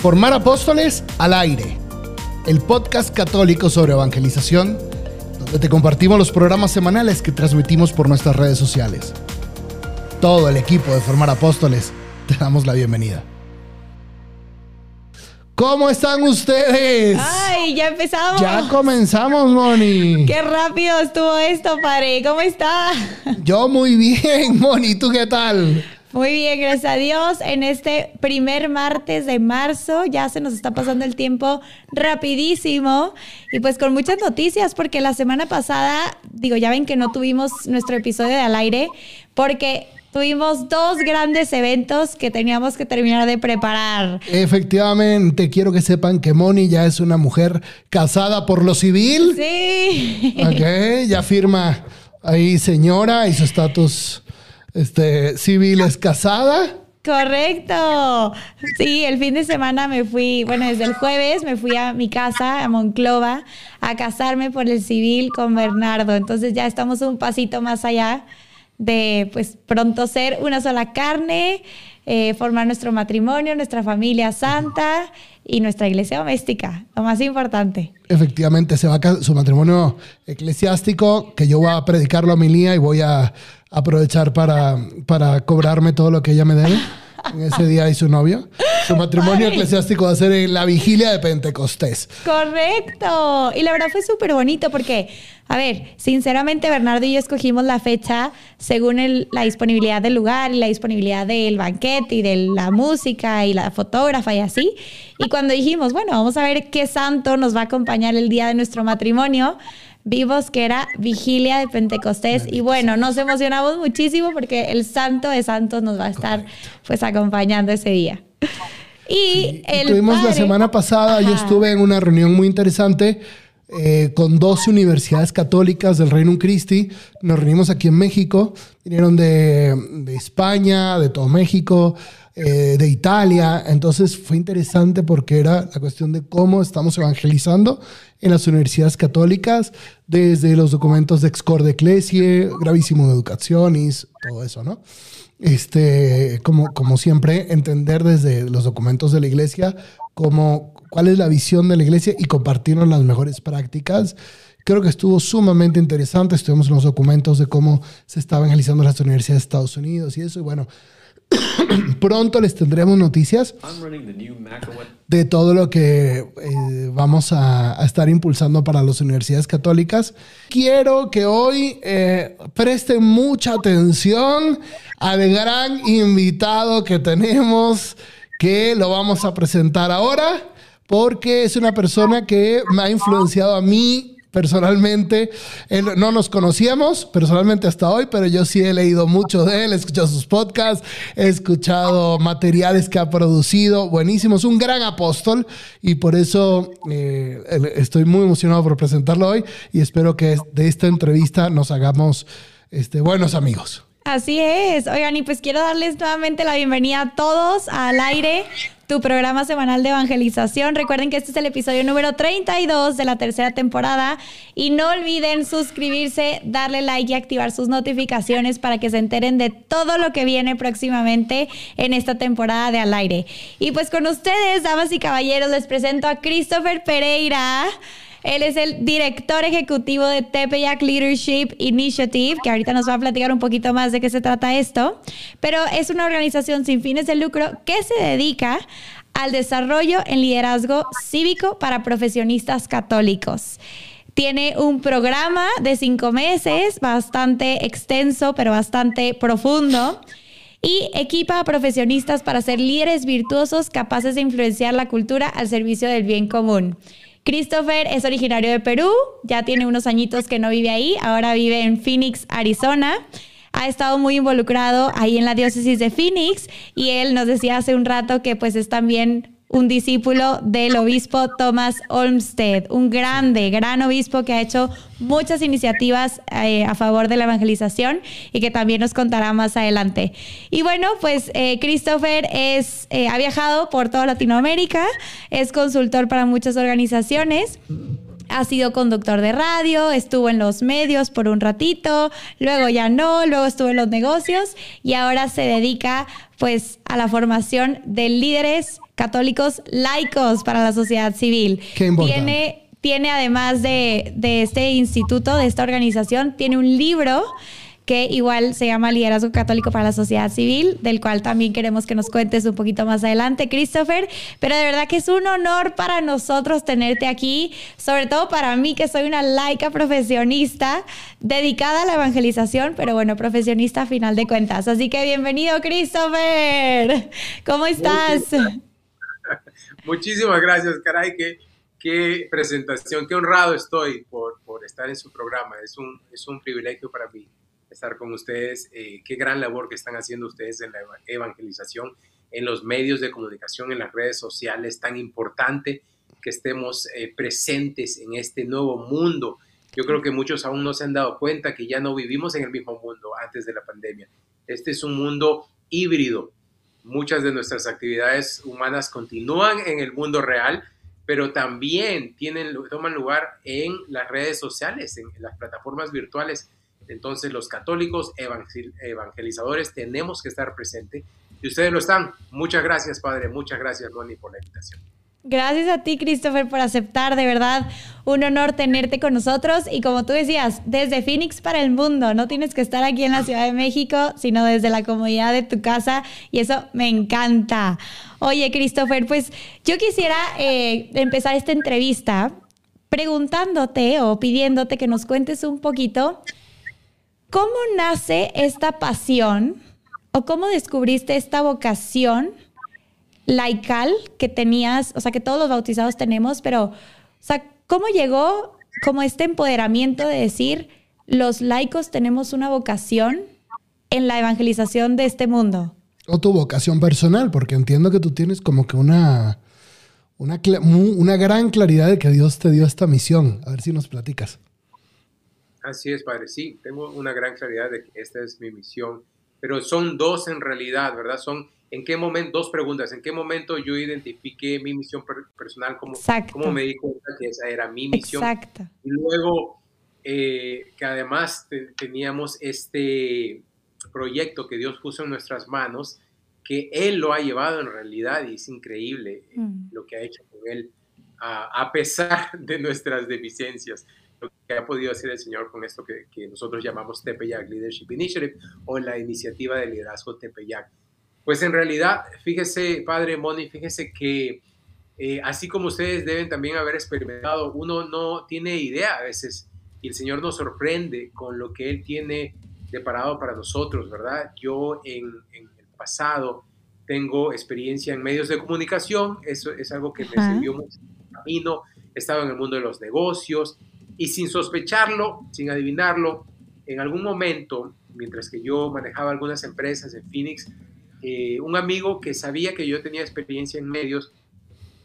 Formar Apóstoles al aire, el podcast católico sobre evangelización, donde te compartimos los programas semanales que transmitimos por nuestras redes sociales. Todo el equipo de Formar Apóstoles te damos la bienvenida. ¿Cómo están ustedes? Ay, ya empezamos. Ya comenzamos, Moni. Qué rápido estuvo esto, padre. ¿Cómo está? Yo muy bien, Moni. ¿Tú qué tal? Muy bien, gracias a Dios. En este primer martes de marzo ya se nos está pasando el tiempo rapidísimo y pues con muchas noticias porque la semana pasada, digo, ya ven que no tuvimos nuestro episodio de al aire porque tuvimos dos grandes eventos que teníamos que terminar de preparar. Efectivamente, quiero que sepan que Moni ya es una mujer casada por lo civil. Sí. Ok, ya firma ahí señora y su estatus este, civil es casada. Correcto. Sí, el fin de semana me fui, bueno, desde el jueves me fui a mi casa, a Monclova, a casarme por el civil con Bernardo. Entonces ya estamos un pasito más allá de, pues, pronto ser una sola carne, eh, formar nuestro matrimonio, nuestra familia santa y nuestra iglesia doméstica, lo más importante. Efectivamente, se va a su matrimonio eclesiástico, que yo voy a predicar la homilía y voy a aprovechar para, para cobrarme todo lo que ella me debe. En ese día y su novio. Su matrimonio eclesiástico va a ser en la vigilia de Pentecostés. Correcto. Y la verdad fue súper bonito porque, a ver, sinceramente Bernardo y yo escogimos la fecha según la disponibilidad del lugar y la disponibilidad del banquete y de la música y la fotógrafa y así. Y cuando dijimos, bueno, vamos a ver qué santo nos va a acompañar el día de nuestro matrimonio, vimos que era vigilia de Pentecostés. Y bueno, nos emocionamos muchísimo porque el santo de santos nos va a estar pues acompañando ese día. Y tuvimos la semana pasada, yo estuve en una reunión muy interesante eh, con 12 universidades católicas del Reino Christi. Nos reunimos aquí en México, vinieron de, España, de todo México, eh, de Italia. Entonces fue interesante porque era la cuestión de cómo estamos evangelizando en las universidades católicas, desde los documentos de Excor de Ecclesia, Gravísimo de Educaciones, todo eso, ¿no? Este, como, como siempre, entender desde los documentos de la iglesia cómo, cuál es la visión de la iglesia y compartirnos las mejores prácticas. Creo que estuvo sumamente interesante. Estuvimos en los documentos de cómo se está evangelizando las universidades de Estados Unidos y eso. Y bueno, Pronto les tendremos noticias de todo lo que eh, vamos a, estar impulsando para las universidades católicas. Quiero que hoy eh, presten mucha atención al gran invitado que tenemos, que lo vamos a presentar ahora, porque es una persona que me ha influenciado a mí personalmente. no nos conocíamos personalmente hasta hoy, pero yo sí he leído mucho de él, he escuchado sus podcasts, he escuchado materiales que ha producido, buenísimos, un gran apóstol y por eso eh, estoy muy emocionado por presentarlo hoy y espero que de esta entrevista nos hagamos este, buenos amigos. Así es. Oigan, y pues quiero darles nuevamente la bienvenida a todos al aire, tu programa semanal de evangelización. Recuerden que este es el episodio número 32 de la tercera temporada y no olviden suscribirse, darle like y activar sus notificaciones para que se enteren de todo lo que viene próximamente en esta temporada de al aire. Y pues con ustedes, damas y caballeros, les presento a Christopher Pereira. Él es el director ejecutivo de Tepeyac Leadership Initiative, que ahorita nos va a platicar un poquito más de qué se trata esto. Pero es una organización sin fines de lucro que se dedica al desarrollo en liderazgo cívico para profesionistas católicos. Tiene un programa de cinco meses, bastante extenso, pero bastante profundo y equipa a profesionistas para ser líderes virtuosos capaces de influenciar la cultura al servicio del bien común. Christopher es originario de Perú, ya tiene unos añitos que no vive ahí, ahora vive en Phoenix, Arizona. Ha estado muy involucrado ahí en la diócesis de Phoenix y él nos decía hace un rato que pues es también un discípulo del obispo Thomas Olmsted, un grande, gran obispo que ha hecho muchas iniciativas eh, a favor de la evangelización y que también nos contará más adelante. Y bueno, pues eh, Christopher es, eh, ha viajado por toda Latinoamérica, es consultor para muchas organizaciones ha sido conductor de radio, estuvo en los medios por un ratito, luego ya no, luego estuvo en los negocios y ahora se dedica pues a la formación de líderes católicos laicos para la sociedad civil. Qué tiene tiene además de, de este instituto, de esta organización, tiene un libro que igual se llama Liderazgo Católico para la Sociedad Civil, del cual también queremos que nos cuentes un poquito más adelante, Christopher. Pero de verdad que es un honor para nosotros tenerte aquí, sobre todo para mí que soy una laica profesionista dedicada a la evangelización, pero bueno, profesionista a final de cuentas. Así que bienvenido, Christopher. ¿Cómo estás? Muchísimas gracias, caray, qué, qué presentación, qué honrado estoy por, por estar en su programa. Es un, es un privilegio para mí estar con ustedes. Eh, qué gran labor que están haciendo ustedes en la evangelización, en los medios de comunicación, en las redes sociales, tan importante que estemos eh, presentes en este nuevo mundo. Yo creo que muchos aún no se han dado cuenta que ya no vivimos en el mismo mundo antes de la pandemia. Este es un mundo híbrido. Muchas de nuestras actividades humanas continúan en el mundo real, pero también tienen, toman lugar en las redes sociales, en las plataformas virtuales entonces los católicos evangelizadores tenemos que estar presentes y ustedes lo están. Muchas gracias, Padre. Muchas gracias, Moni, por la invitación. Gracias a ti, Christopher, por aceptar. De verdad, un honor tenerte con nosotros. Y como tú decías, desde Phoenix para el mundo. No tienes que estar aquí en la Ciudad de México, sino desde la comodidad de tu casa. Y eso me encanta. Oye, Christopher, pues yo quisiera eh, empezar esta entrevista preguntándote o pidiéndote que nos cuentes un poquito ¿Cómo nace esta pasión o cómo descubriste esta vocación laical que tenías, o sea, que todos los bautizados tenemos, pero, o sea, ¿cómo llegó como este empoderamiento de decir, los laicos tenemos una vocación en la evangelización de este mundo? O tu vocación personal, porque entiendo que tú tienes como que una, una, una gran claridad de que Dios te dio esta misión. A ver si nos platicas. Así es, Padre. Sí, tengo una gran claridad de que esta es mi misión, pero son dos en realidad, ¿verdad? Son en qué momento, dos preguntas, en qué momento yo identifiqué mi misión personal, como, cómo me di cuenta que esa era mi misión. Exacto. Y luego, eh, que además teníamos este proyecto que Dios puso en nuestras manos, que Él lo ha llevado en realidad y es increíble mm. lo que ha hecho con Él, a pesar de nuestras deficiencias lo que ha podido hacer el Señor con esto que, que nosotros llamamos Tepeyac Leadership Initiative o la iniciativa de liderazgo Tepeyac. Pues en realidad, fíjese, Padre Moni, fíjese que eh, así como ustedes deben también haber experimentado, uno no tiene idea a veces y el Señor nos sorprende con lo que Él tiene deparado para nosotros, ¿verdad? Yo en, en el pasado tengo experiencia en medios de comunicación, eso es algo que me sirvió mucho en el camino, he estado en el mundo de los negocios, y sin sospecharlo, sin adivinarlo, en algún momento, mientras que yo manejaba algunas empresas en Phoenix, eh, un amigo que sabía que yo tenía experiencia en medios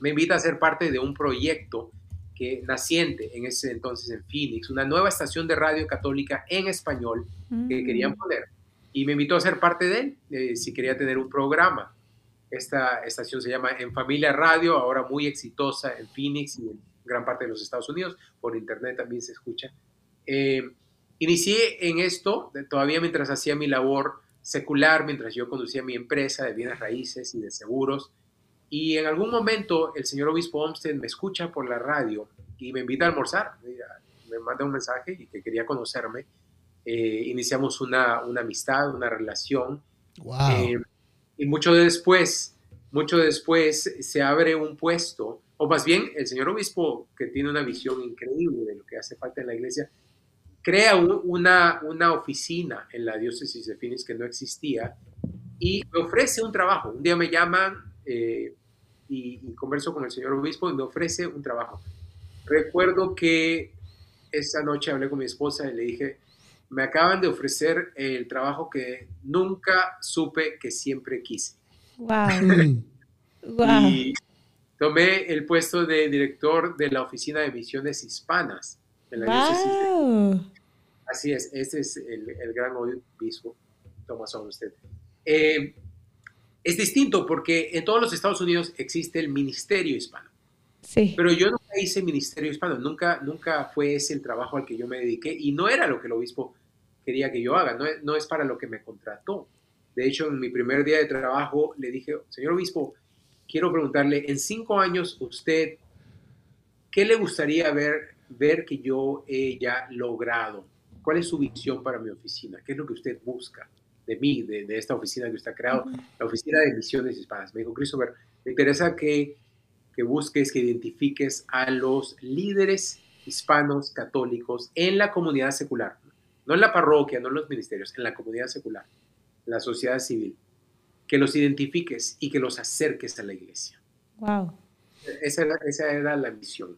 me invita a ser parte de un proyecto que naciente en ese entonces en Phoenix, una nueva estación de radio católica en español que mm. querían poner. Y me invitó a ser parte de él, eh, si quería tener un programa. Esta estación se llama En Familia Radio, ahora muy exitosa en Phoenix y en gran parte de los Estados Unidos, por internet también se escucha. Eh, inicié en esto todavía mientras hacía mi labor secular, mientras yo conducía mi empresa de bienes raíces y de seguros. Y en algún momento el señor obispo Olmsted me escucha por la radio y me invita a almorzar. Me manda un mensaje y que quería conocerme. Eh, iniciamos una, una, amistad, una relación. Eh, y mucho después, mucho después se abre un puesto o más bien el señor obispo, que tiene una visión increíble de lo que hace falta en la iglesia, crea una, una oficina en la diócesis de Phoenix que no existía y me ofrece un trabajo. Un día me llaman eh, y, converso con el señor obispo y me ofrece un trabajo. Recuerdo que esa noche hablé con mi esposa y le dije, me acaban de ofrecer el trabajo que nunca supe que siempre quise. Wow. wow. Tomé el puesto de director de la Oficina de Misiones Hispanas en la wow. Así es, ese es el, gran obispo Thomas Olmsted. Eh, es distinto porque en todos los Estados Unidos existe el ministerio hispano. Sí. Pero yo nunca hice ministerio hispano, nunca, nunca fue ese el trabajo al que yo me dediqué y no era lo que el obispo quería que yo haga, no no es para lo que me contrató. De hecho, en mi primer día de trabajo le dije, señor obispo, quiero preguntarle, en cinco años usted, ¿qué le gustaría ver, ver que yo he ya logrado? ¿Cuál es su visión para mi oficina? ¿Qué es lo que usted busca de mí, de, de esta oficina que usted ha creado, la oficina de misiones hispanas? Me dijo, Christopher, me interesa que, que busques, que identifiques a los líderes hispanos católicos en la comunidad secular, no en la parroquia, no en los ministerios, en la comunidad secular, la sociedad civil, que los identifiques y que los acerques a la iglesia. Wow. Esa era, esa era la misión.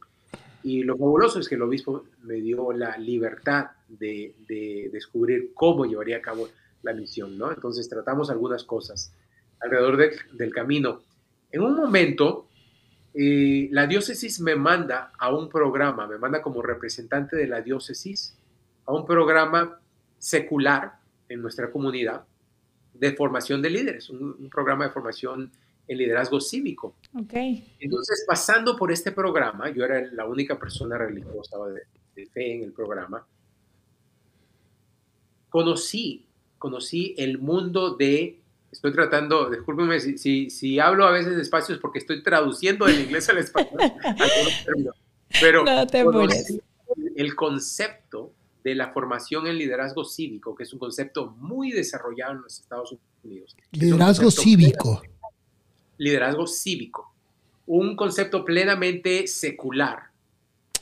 Y lo fabuloso es que el obispo me dio la libertad de, de, descubrir cómo llevaría a cabo la misión, ¿no? Entonces tratamos algunas cosas alrededor de, del camino. En un momento, eh, la diócesis me manda a un programa, me manda como representante de la diócesis a un programa secular en nuestra comunidad de formación de líderes, un, un programa de formación en liderazgo cívico. Okay. Entonces, pasando por este programa, yo era la única persona religiosa de, de fe en el programa, conocí, conocí el mundo de, estoy tratando, discúlpenme si, si, si hablo a veces despacio es porque estoy traduciendo del inglés al español, pero no te conocí el concepto de la formación en liderazgo cívico, que es un concepto muy desarrollado en los Estados Unidos. Liderazgo cívico. Liderazgo cívico. Un concepto plenamente secular.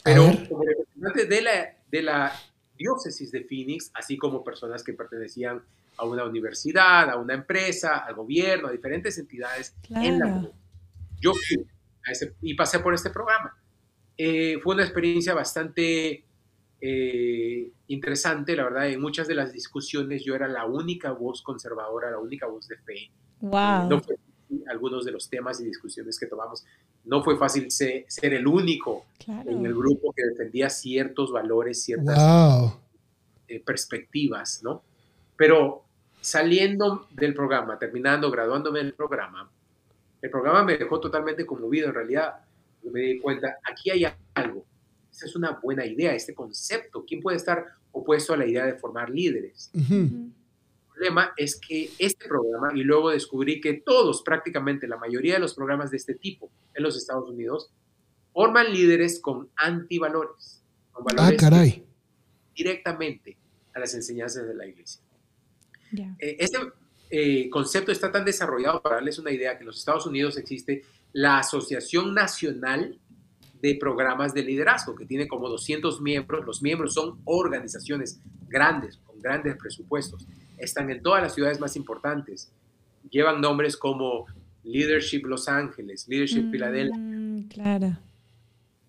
Pero como representante de la, de la diócesis de Phoenix, así como personas que pertenecían a una universidad, a una empresa, al gobierno, a diferentes entidades claro. en la Yo fui a ese, y pasé por este programa. Eh, fue una experiencia bastante eh, interesante, la verdad, en muchas de las discusiones yo era la única voz conservadora, la única voz de fe. Wow. No fue algunos de los temas y discusiones que tomamos, no fue fácil ser, ser el único claro. en el grupo que defendía ciertos valores, ciertas wow. eh, perspectivas, ¿no? Pero saliendo del programa, terminando, graduándome del programa, el programa me dejó totalmente conmovido. En realidad, me di cuenta, aquí hay algo. Esa es una buena idea, este concepto. ¿Quién puede estar opuesto a la idea de formar líderes? Uh -huh. El problema es que este programa, y luego descubrí que todos, prácticamente la mayoría de los programas de este tipo en los Estados Unidos, forman líderes con antivalores. Con valores ah, caray. directamente a las enseñanzas de la iglesia. Yeah. Eh, este eh, concepto está tan desarrollado, para darles una idea, que en los Estados Unidos existe la Asociación Nacional de Programas de Liderazgo, que tiene como 200 miembros. Los miembros son organizaciones grandes, con grandes presupuestos. Están en todas las ciudades más importantes. Llevan nombres como Leadership Los Ángeles, Leadership Mm, Filadelfia. claro.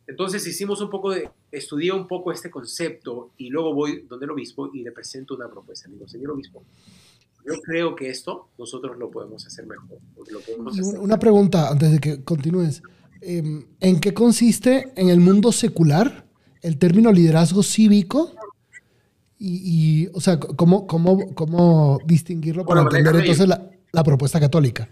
Entonces hicimos un poco de, estudié un poco este concepto y luego voy donde el obispo y le presento una propuesta. Le digo, señor obispo, yo creo que esto nosotros lo podemos hacer mejor. Lo podemos Y hacer. una pregunta antes de que continúes. Eh, ¿En qué consiste en el mundo secular el término liderazgo cívico? Y, y o sea, ¿cómo, cómo, cómo distinguirlo para Bueno, entender entonces la, la propuesta católica?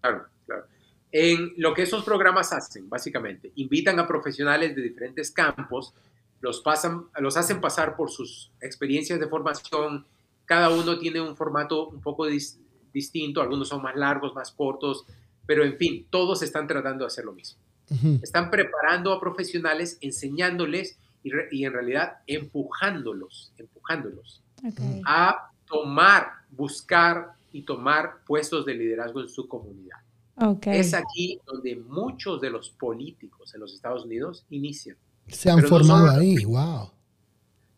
Claro, claro. En lo que esos programas hacen, básicamente, invitan a profesionales de diferentes campos, los, pasan, los hacen pasar por sus experiencias de formación, cada uno tiene un formato un poco dis- distinto, algunos son más largos, más cortos, pero en fin, todos están tratando de hacer lo mismo. Ujú. Están preparando a profesionales, enseñándoles y, re- y en realidad empujándolos, empujándolos Okay. a tomar, buscar y tomar puestos de liderazgo en su comunidad. Okay. Es aquí donde muchos de los políticos en los Estados Unidos inician. Se han Pero no formado solo- ahí, wow.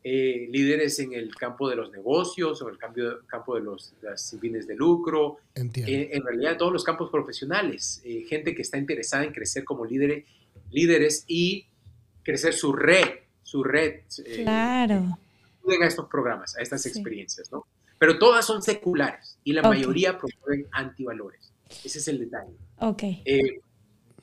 Eh, líderes en el campo de los negocios o en el cambio- campo de los las fines de lucro, Entiendo. eh, en realidad todos los campos profesionales, eh, gente que está interesada en crecer como líder, líderes y crecer su red, su red. eh, Claro. a estos programas, a estas Sí. experiencias, ¿no? Pero todas son seculares y la Ok. mayoría promueven antivalores. Ese es el detalle. Ok. Eh,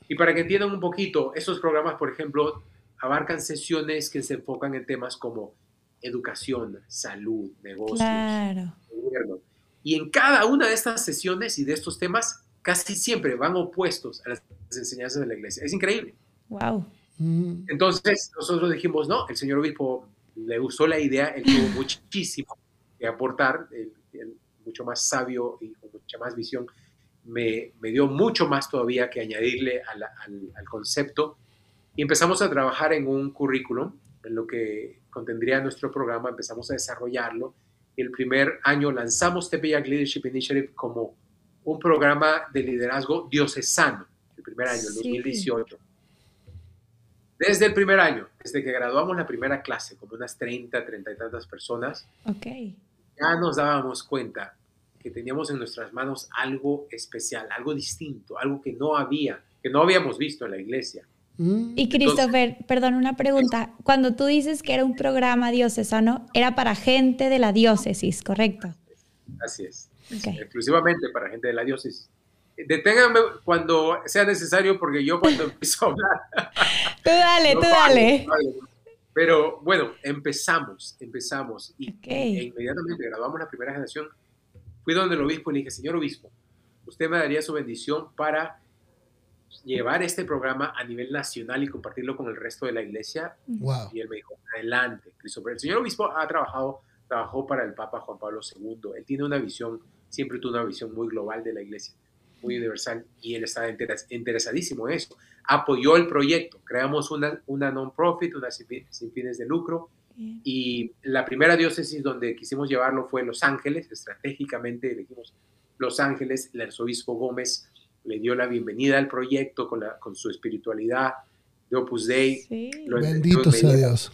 y para que entiendan un poquito, estos programas, por ejemplo, abarcan sesiones que se enfocan en temas como educación, salud, negocios, Claro. gobierno. Y en cada una de estas sesiones y de estos temas, casi siempre van opuestos a las enseñanzas de la iglesia. Es increíble. Wow. Mm. Entonces nosotros dijimos, no, el señor obispo le gustó la idea, él tuvo muchísimo que aportar, mucho más sabio y con mucha más visión, me, me dio mucho más todavía que añadirle al, al, concepto y empezamos a trabajar en un currículum, en lo que contendría nuestro programa, empezamos a desarrollarlo. El primer año lanzamos TPIAC Leadership Initiative como un programa de liderazgo diocesano, el primer año, el 2018 desde el primer año, desde que graduamos la primera clase, como unas 30, 30 y tantas personas, okay. ya nos dábamos cuenta que teníamos en nuestras manos algo especial, algo distinto, algo que no había, que no habíamos visto en la iglesia. Y Christopher, perdón, una pregunta. Cuando tú dices que era un programa diocesano, era para gente de la diócesis, ¿correcto? Así es. Exclusivamente para gente de la diócesis deténganme cuando sea necesario porque yo cuando empiezo a hablar... tú dale, tú dale. Pero bueno, empezamos, empezamos y e inmediatamente grabamos la primera generación. Fui donde el obispo y le dije, señor obispo, usted me daría su bendición para llevar este programa a nivel nacional y compartirlo con el resto de la iglesia. Y él me dijo, adelante, El señor obispo ha trabajado, trabajó para el Papa Juan Pablo II. Él tiene una visión, siempre tuvo una visión muy global de la iglesia muy universal y él estaba interesadísimo en eso. Apoyó el proyecto, creamos una, una non-profit, una sin, fines de lucro, y la primera diócesis donde quisimos llevarlo fue Los Ángeles, estratégicamente elegimos Los Ángeles, el arzobispo Gómez le dio la bienvenida al proyecto con, la, con su espiritualidad de Opus Dei. Bendito sea Dios.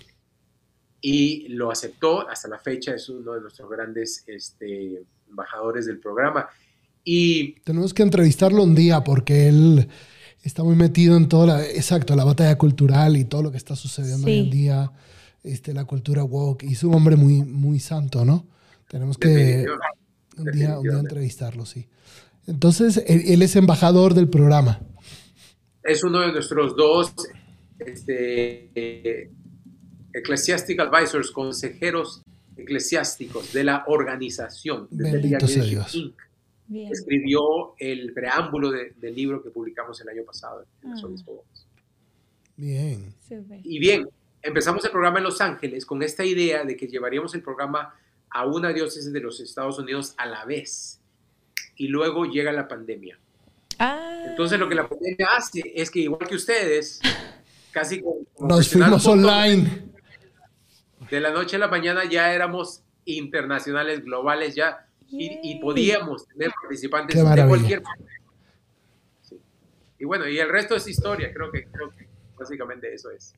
Y lo aceptó, hasta la fecha es uno de nuestros grandes este, embajadores del programa. Y tenemos que entrevistarlo un día porque él está muy metido en toda la, exacto, la batalla cultural y todo lo que está sucediendo hoy en día, este, la cultura woke. Y es un hombre muy, muy santo, ¿no? Tenemos que un día, entrevistarlo, sí. Entonces, él, es embajador del programa. Es uno de nuestros dos este, Ecclesiastic Advisors, consejeros eclesiásticos de la organización. De Dios escribió el preámbulo del libro que publicamos el año pasado, ah. Bien. Y bien, empezamos el programa en Los Ángeles con esta idea de que llevaríamos el programa a una diócesis de los Estados Unidos a la vez. Y luego llega la pandemia. Ah. Entonces lo que la pandemia hace es que igual que ustedes, casi nos fuimos online. De la noche a la mañana ya éramos internacionales, globales, ya y, podíamos tener participantes de cualquier Y bueno, y el resto es historia, creo que, creo que básicamente eso es.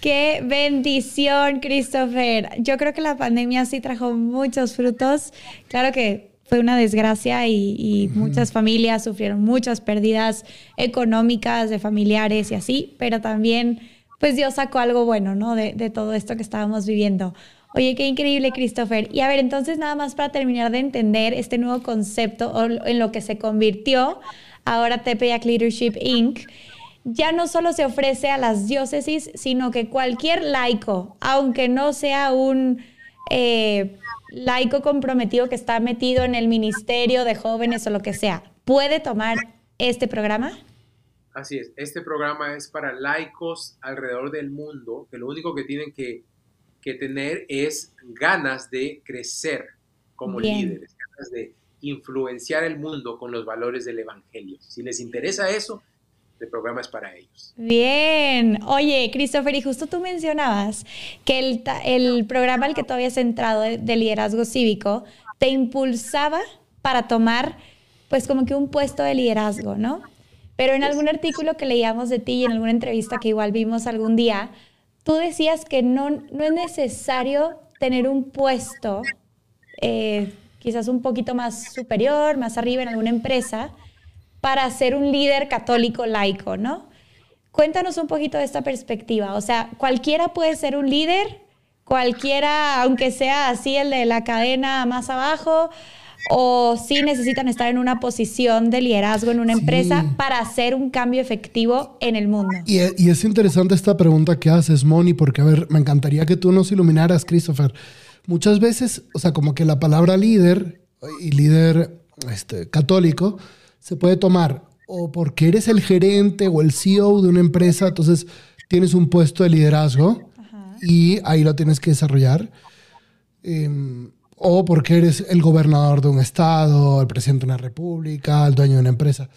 Qué bendición, Christopher. Yo creo que la pandemia sí trajo muchos frutos. Claro que fue una desgracia y, muchas familias sufrieron muchas pérdidas económicas de familiares y así, pero también pues Dios sacó algo bueno, ¿no? De, de todo esto que estábamos viviendo. Oye, qué increíble, Christopher. Y a ver, entonces nada más para terminar de entender este nuevo concepto o en lo que se convirtió ahora Tepeyac Leadership Inc., ya no solo se ofrece a las diócesis, sino que cualquier laico, aunque no sea un eh, laico comprometido que está metido en el ministerio de jóvenes o lo que sea, puede tomar este programa. Así es, este programa es para laicos alrededor del mundo, que lo único que tienen que que tener es ganas de crecer como líderes, ganas de influenciar el mundo con los valores del Evangelio. Si les interesa eso, el programa es para ellos. Bien. Oye, Christopher, y justo tú mencionabas que el, programa al que tú habías entrado de, de, liderazgo cívico te impulsaba para tomar, pues, como que un puesto de liderazgo, ¿no? Pero en algún artículo que leíamos de ti y en alguna entrevista que igual vimos algún día, tú decías que no, no es necesario tener un puesto eh, quizás un poquito más superior, más arriba en alguna empresa, para ser un líder católico laico, ¿no? Cuéntanos un poquito de esta perspectiva. O sea, cualquiera puede ser un líder, cualquiera, aunque sea así el de la cadena más abajo, o si necesitan estar en una posición de liderazgo en una empresa para hacer un cambio efectivo en el mundo. Y, es interesante esta pregunta que haces, Moni, porque, a ver, me encantaría que tú nos iluminaras, Christopher. Muchas veces, o sea, como que la palabra líder y líder este, católico se puede tomar o porque eres el gerente o el CEO de una empresa, entonces tienes un puesto de liderazgo y ahí lo tienes que desarrollar. Em, o porque eres el gobernador de un estado, el presidente de una república, el dueño de una empresa.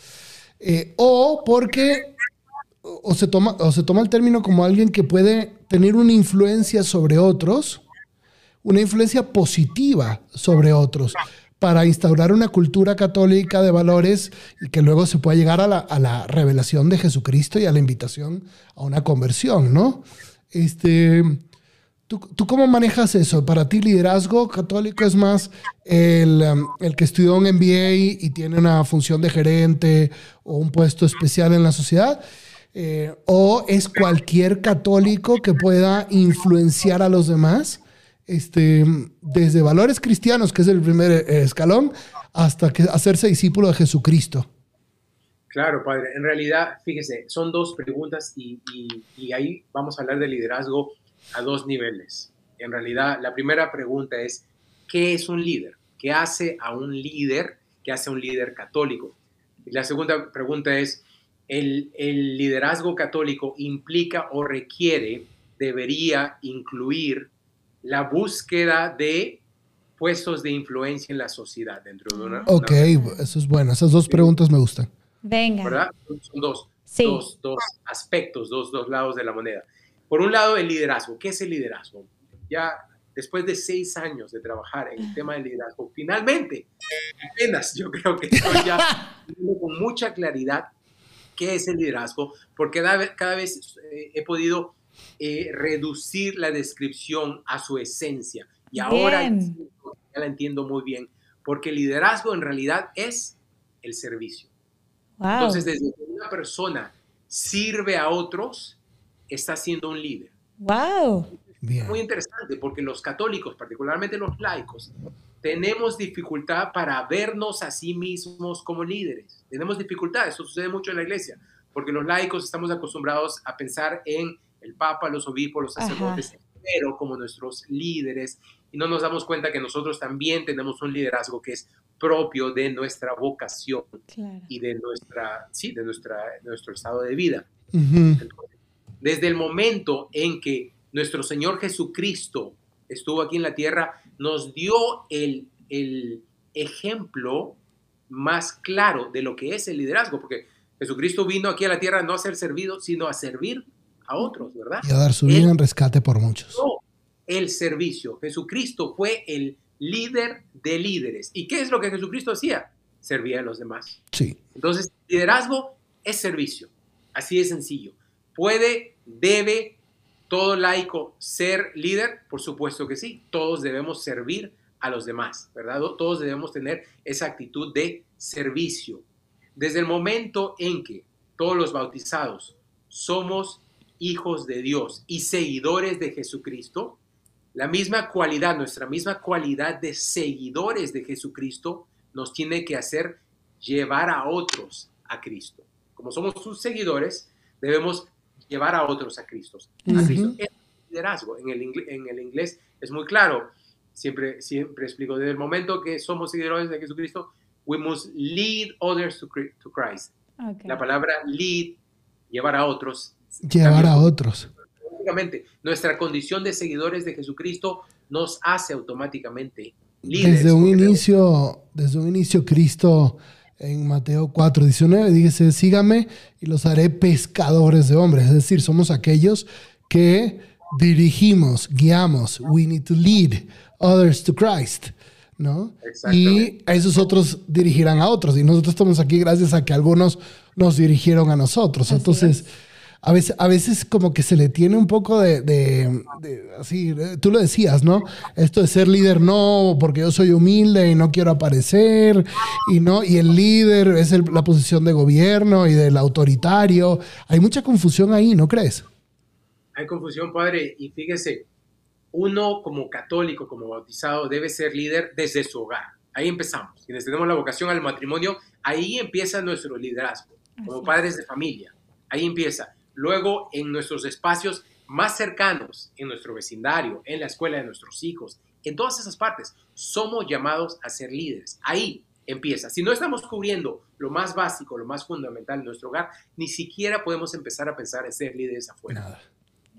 Eh, o porque o se, toma, o se toma el término como alguien que puede tener una influencia sobre otros, una influencia positiva sobre otros para instaurar una cultura católica de valores y que luego se pueda llegar a la, revelación de Jesucristo y a la invitación a una conversión, ¿no? Este, ¿tú, cómo manejas eso? ¿Para ti liderazgo católico es más el, um, el, que estudió un MBA y tiene una función de gerente o un puesto especial en la sociedad? Eh, ¿O es cualquier católico que pueda influenciar a los demás? Este, desde valores cristianos, que es el primer eh, escalón, hasta que hacerse discípulo de Jesucristo. Claro, padre. En realidad, fíjese, son dos preguntas y, ahí vamos a hablar de liderazgo a dos niveles. En realidad, la primera pregunta es, ¿qué es un líder? ¿Qué hace a un líder? ¿Qué hace a un líder católico? Y la segunda pregunta es, ¿el, el liderazgo católico implica o requiere, debería incluir la búsqueda de puestos de influencia en la sociedad dentro de una... Ok, eso es bueno. Esas dos preguntas me gustan. Venga. ¿Verdad? Son dos, dos, aspectos, dos, dos lados de la moneda. Por un lado, el liderazgo. ¿Qué es el liderazgo? Ya después de seis años de trabajar en el tema del liderazgo, finalmente, apenas yo creo que estoy ya con mucha claridad qué es el liderazgo, porque cada vez, eh, he podido eh, reducir la descripción a su esencia. Y ahora ya la entiendo muy bien, porque el liderazgo en realidad es el servicio. Entonces, desde que una persona sirve a otros, está siendo un líder. Wow. Muy interesante, porque los católicos, particularmente los laicos, tenemos dificultad para vernos a sí mismos como líderes. Tenemos dificultad, eso sucede mucho en la iglesia, porque los laicos estamos acostumbrados a pensar en el Papa, los obispos, los sacerdotes, pero como nuestros líderes, y no nos damos cuenta que nosotros también tenemos un liderazgo que es propio de nuestra vocación y de, nuestra, sí, de nuestra, nuestro estado de vida. desde el momento en que nuestro Señor Jesucristo estuvo aquí en la tierra, nos dio el, el ejemplo más claro de lo que es el liderazgo, porque Jesucristo vino aquí a la tierra no a ser servido, sino a servir a otros, ¿verdad? Y a dar su vida en rescate por muchos. El servicio. Jesucristo fue el líder de líderes. ¿Y qué es lo que Jesucristo hacía? Servía a los demás. Sí. Entonces, liderazgo es servicio. Así de sencillo. ¿Puede, debe todo laico ser líder? Por supuesto que sí. Todos debemos servir a los demás, ¿verdad? Todos debemos tener esa actitud de servicio. Desde el momento en que todos los bautizados somos hijos de Dios y seguidores de Jesucristo, la misma cualidad, nuestra misma cualidad de seguidores de Jesucristo nos tiene que hacer llevar a otros a Cristo. Como somos sus seguidores, debemos llevar a otros a Cristo. A Cristo. Es liderazgo. En el, en el inglés es muy claro. Siempre, siempre explico, desde el momento que somos seguidores de Jesucristo, we must lead others to, Christ. La palabra lead, llevar a otros, llevar a otros. Automáticamente, nuestra condición de seguidores de Jesucristo nos hace automáticamente líderes. Desde un inicio, desde un inicio Cristo en Mateo 4, 19 dice, sígame y los haré pescadores de hombres. Es decir, somos aquellos que dirigimos, guiamos. We need to lead others to Christ. ¿no? Y a esos otros dirigirán a otros. Y nosotros estamos aquí gracias a que algunos nos dirigieron a nosotros. Entonces, a veces, a veces como que se le tiene un poco de, así, tú lo decías, ¿no? Esto de ser líder no, porque yo soy humilde y no quiero aparecer, y no, y el líder es la posición de gobierno y del autoritario. Hay mucha confusión ahí, ¿no crees? Hay confusión, padre, y fíjese, uno como católico, como bautizado, debe ser líder desde su hogar. Ahí empezamos. Quienes tenemos la vocación al matrimonio, ahí empieza nuestro liderazgo, como padres de familia. Ahí empieza. Luego, en nuestros espacios más cercanos, en nuestro vecindario, en la escuela de nuestros hijos, en todas esas partes, somos llamados a ser líderes. Ahí, empieza. Si no estamos cubriendo lo más básico, lo más fundamental en nuestro hogar, ni siquiera podemos empezar a pensar en ser líderes afuera.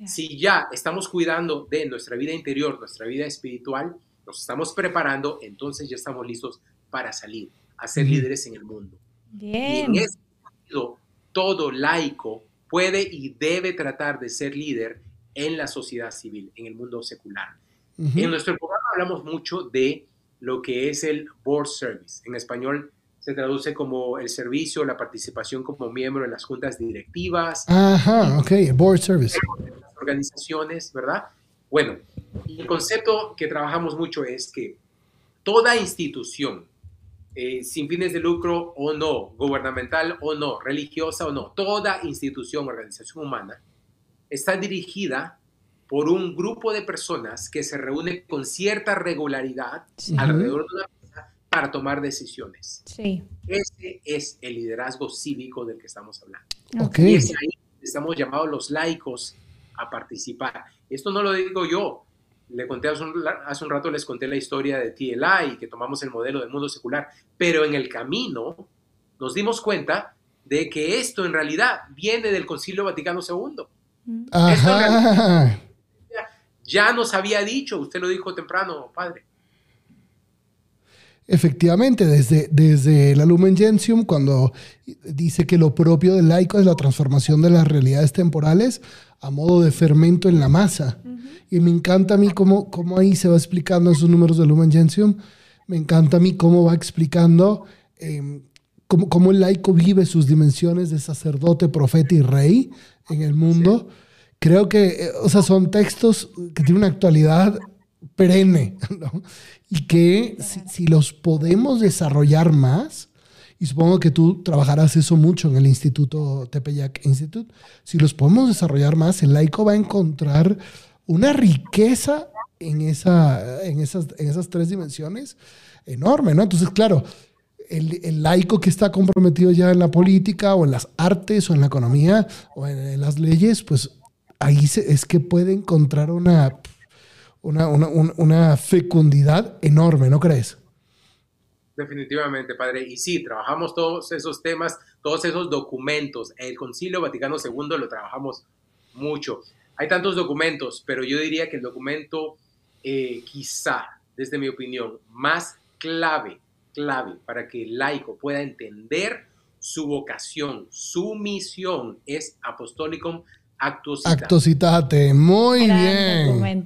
Si ya estamos cuidando de nuestra vida interior, nuestra vida espiritual, nos estamos preparando, entonces ya estamos listos para salir a ser líderes en el mundo. Y en ese sentido, todo laico puede y debe tratar de ser líder en la sociedad civil, en el mundo secular. En nuestro programa hablamos mucho de lo que es el board service. En español se traduce como el servicio, la participación como miembro en las juntas directivas. Ajá, ok, board service. Las organizaciones, ¿verdad? Bueno, el concepto que trabajamos mucho es que toda institución, eh, sin fines de lucro o no, gubernamental o no, religiosa o no, toda institución, organización humana, está dirigida por un grupo de personas que se reúne con cierta regularidad alrededor de una mesa para tomar decisiones. Sí. Ese es el liderazgo cívico del que estamos hablando. Okay. Y es ahí estamos llamados los laicos a participar. Esto no lo digo yo. Le conté hace un, hace un rato, les conté la historia de TLI, que tomamos el modelo del mundo secular, pero en el camino nos dimos cuenta de que esto en realidad viene del Concilio Vaticano II. Ajá ya nos había dicho, usted lo dijo temprano, padre. Efectivamente, desde, desde la Lumen Gentium, cuando dice que lo propio del laico es la transformación de las realidades temporales a modo de fermento en la masa. Y me encanta a mí cómo, cómo, ahí se va explicando esos números de Lumen Gentium. Me encanta a mí cómo va explicando em, cómo, cómo, el laico vive sus dimensiones de sacerdote, profeta y rey en el mundo creo que, eh, o sea, son textos que tienen una actualidad perenne, ¿no? Y que si, los podemos desarrollar más, y supongo que tú trabajarás eso mucho en el Instituto Tepeyac Institute, si los podemos desarrollar más, el laico va a encontrar una riqueza en, esa, en, esas, en esas tres dimensiones enorme, ¿no? Entonces, claro, el, laico que está comprometido ya en la política o en las artes o en la economía o en las leyes, pues ahí es que puede encontrar una, una, fecundidad enorme, ¿no crees? Definitivamente, padre. Y sí, trabajamos todos esos temas, todos esos documentos. El Concilio Vaticano II lo trabajamos mucho. Hay tantos documentos, pero yo diría que el documento eh, quizá, desde mi opinión, más clave, clave para que el laico pueda entender su vocación, su misión es Apostolicum Actuositate. muy bien.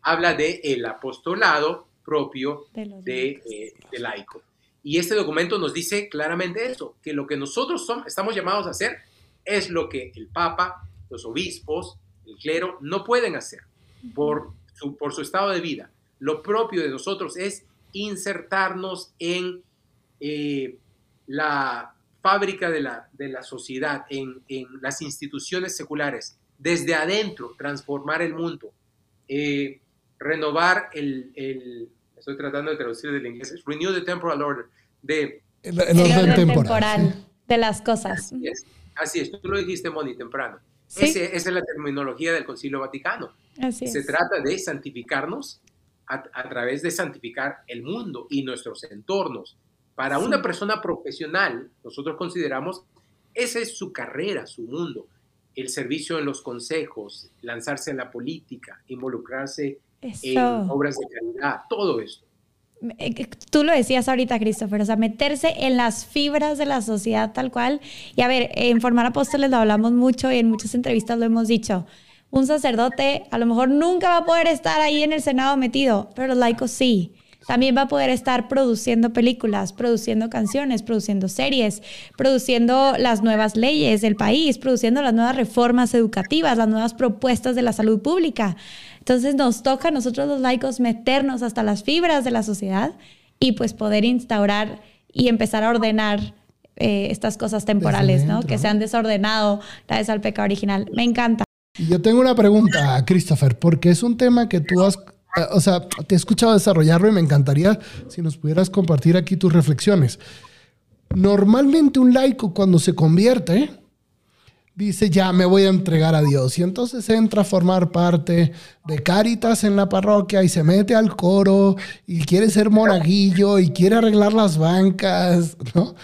Habla de el apostolado propio de, eh, laico. Y este documento nos dice claramente eso, que lo que nosotros estamos llamados a hacer es lo que el Papa, los obispos, el clero no pueden hacer por su, por su estado de vida. Lo propio de nosotros es insertarnos en eh, la fábrica de la, de la sociedad, en, en, las instituciones seculares, desde adentro, transformar el mundo, eh, renovar el, el, estoy tratando de traducir del inglés, renew the temporal order, de... El, orden temporal, de las cosas. Así es, tú lo dijiste, Moni, temprano. esa es la terminología del Concilio Vaticano. Así Se trata de santificarnos a, a, través de santificar el mundo y nuestros entornos, para una persona profesional, nosotros consideramos, esa es su carrera, su mundo, el servicio en los consejos, lanzarse en la política, involucrarse en obras de calidad, todo esto. Eh, tú lo decías ahorita, Christopher, o sea, meterse en las fibras de la sociedad tal cual. Y a ver, en Formar Apóstoles lo hablamos mucho y en muchas entrevistas lo hemos dicho. Un sacerdote a lo mejor nunca va a poder estar ahí en el Senado metido, pero los laicos sí también va a poder estar produciendo películas, produciendo canciones, produciendo series, produciendo las nuevas leyes del país, produciendo las nuevas reformas educativas, las nuevas propuestas de la salud pública. Entonces nos toca a nosotros los laicos meternos hasta las fibras de la sociedad y pues poder instaurar y empezar a ordenar eh, estas cosas temporales, ¿no? Que se han desordenado gracias al pecado original. Me encanta. Yo tengo una pregunta, Christopher, porque es un tema que tú has Ah, o sea, te he escuchado desarrollarlo y me encantaría si nos pudieras compartir aquí tus reflexiones. Normalmente un laico cuando se convierte dice, ya me voy a entregar a Dios. Y entonces entra a formar parte de Cáritas en la parroquia y se mete al coro y quiere ser monaguillo y quiere arreglar las bancas, ¿no?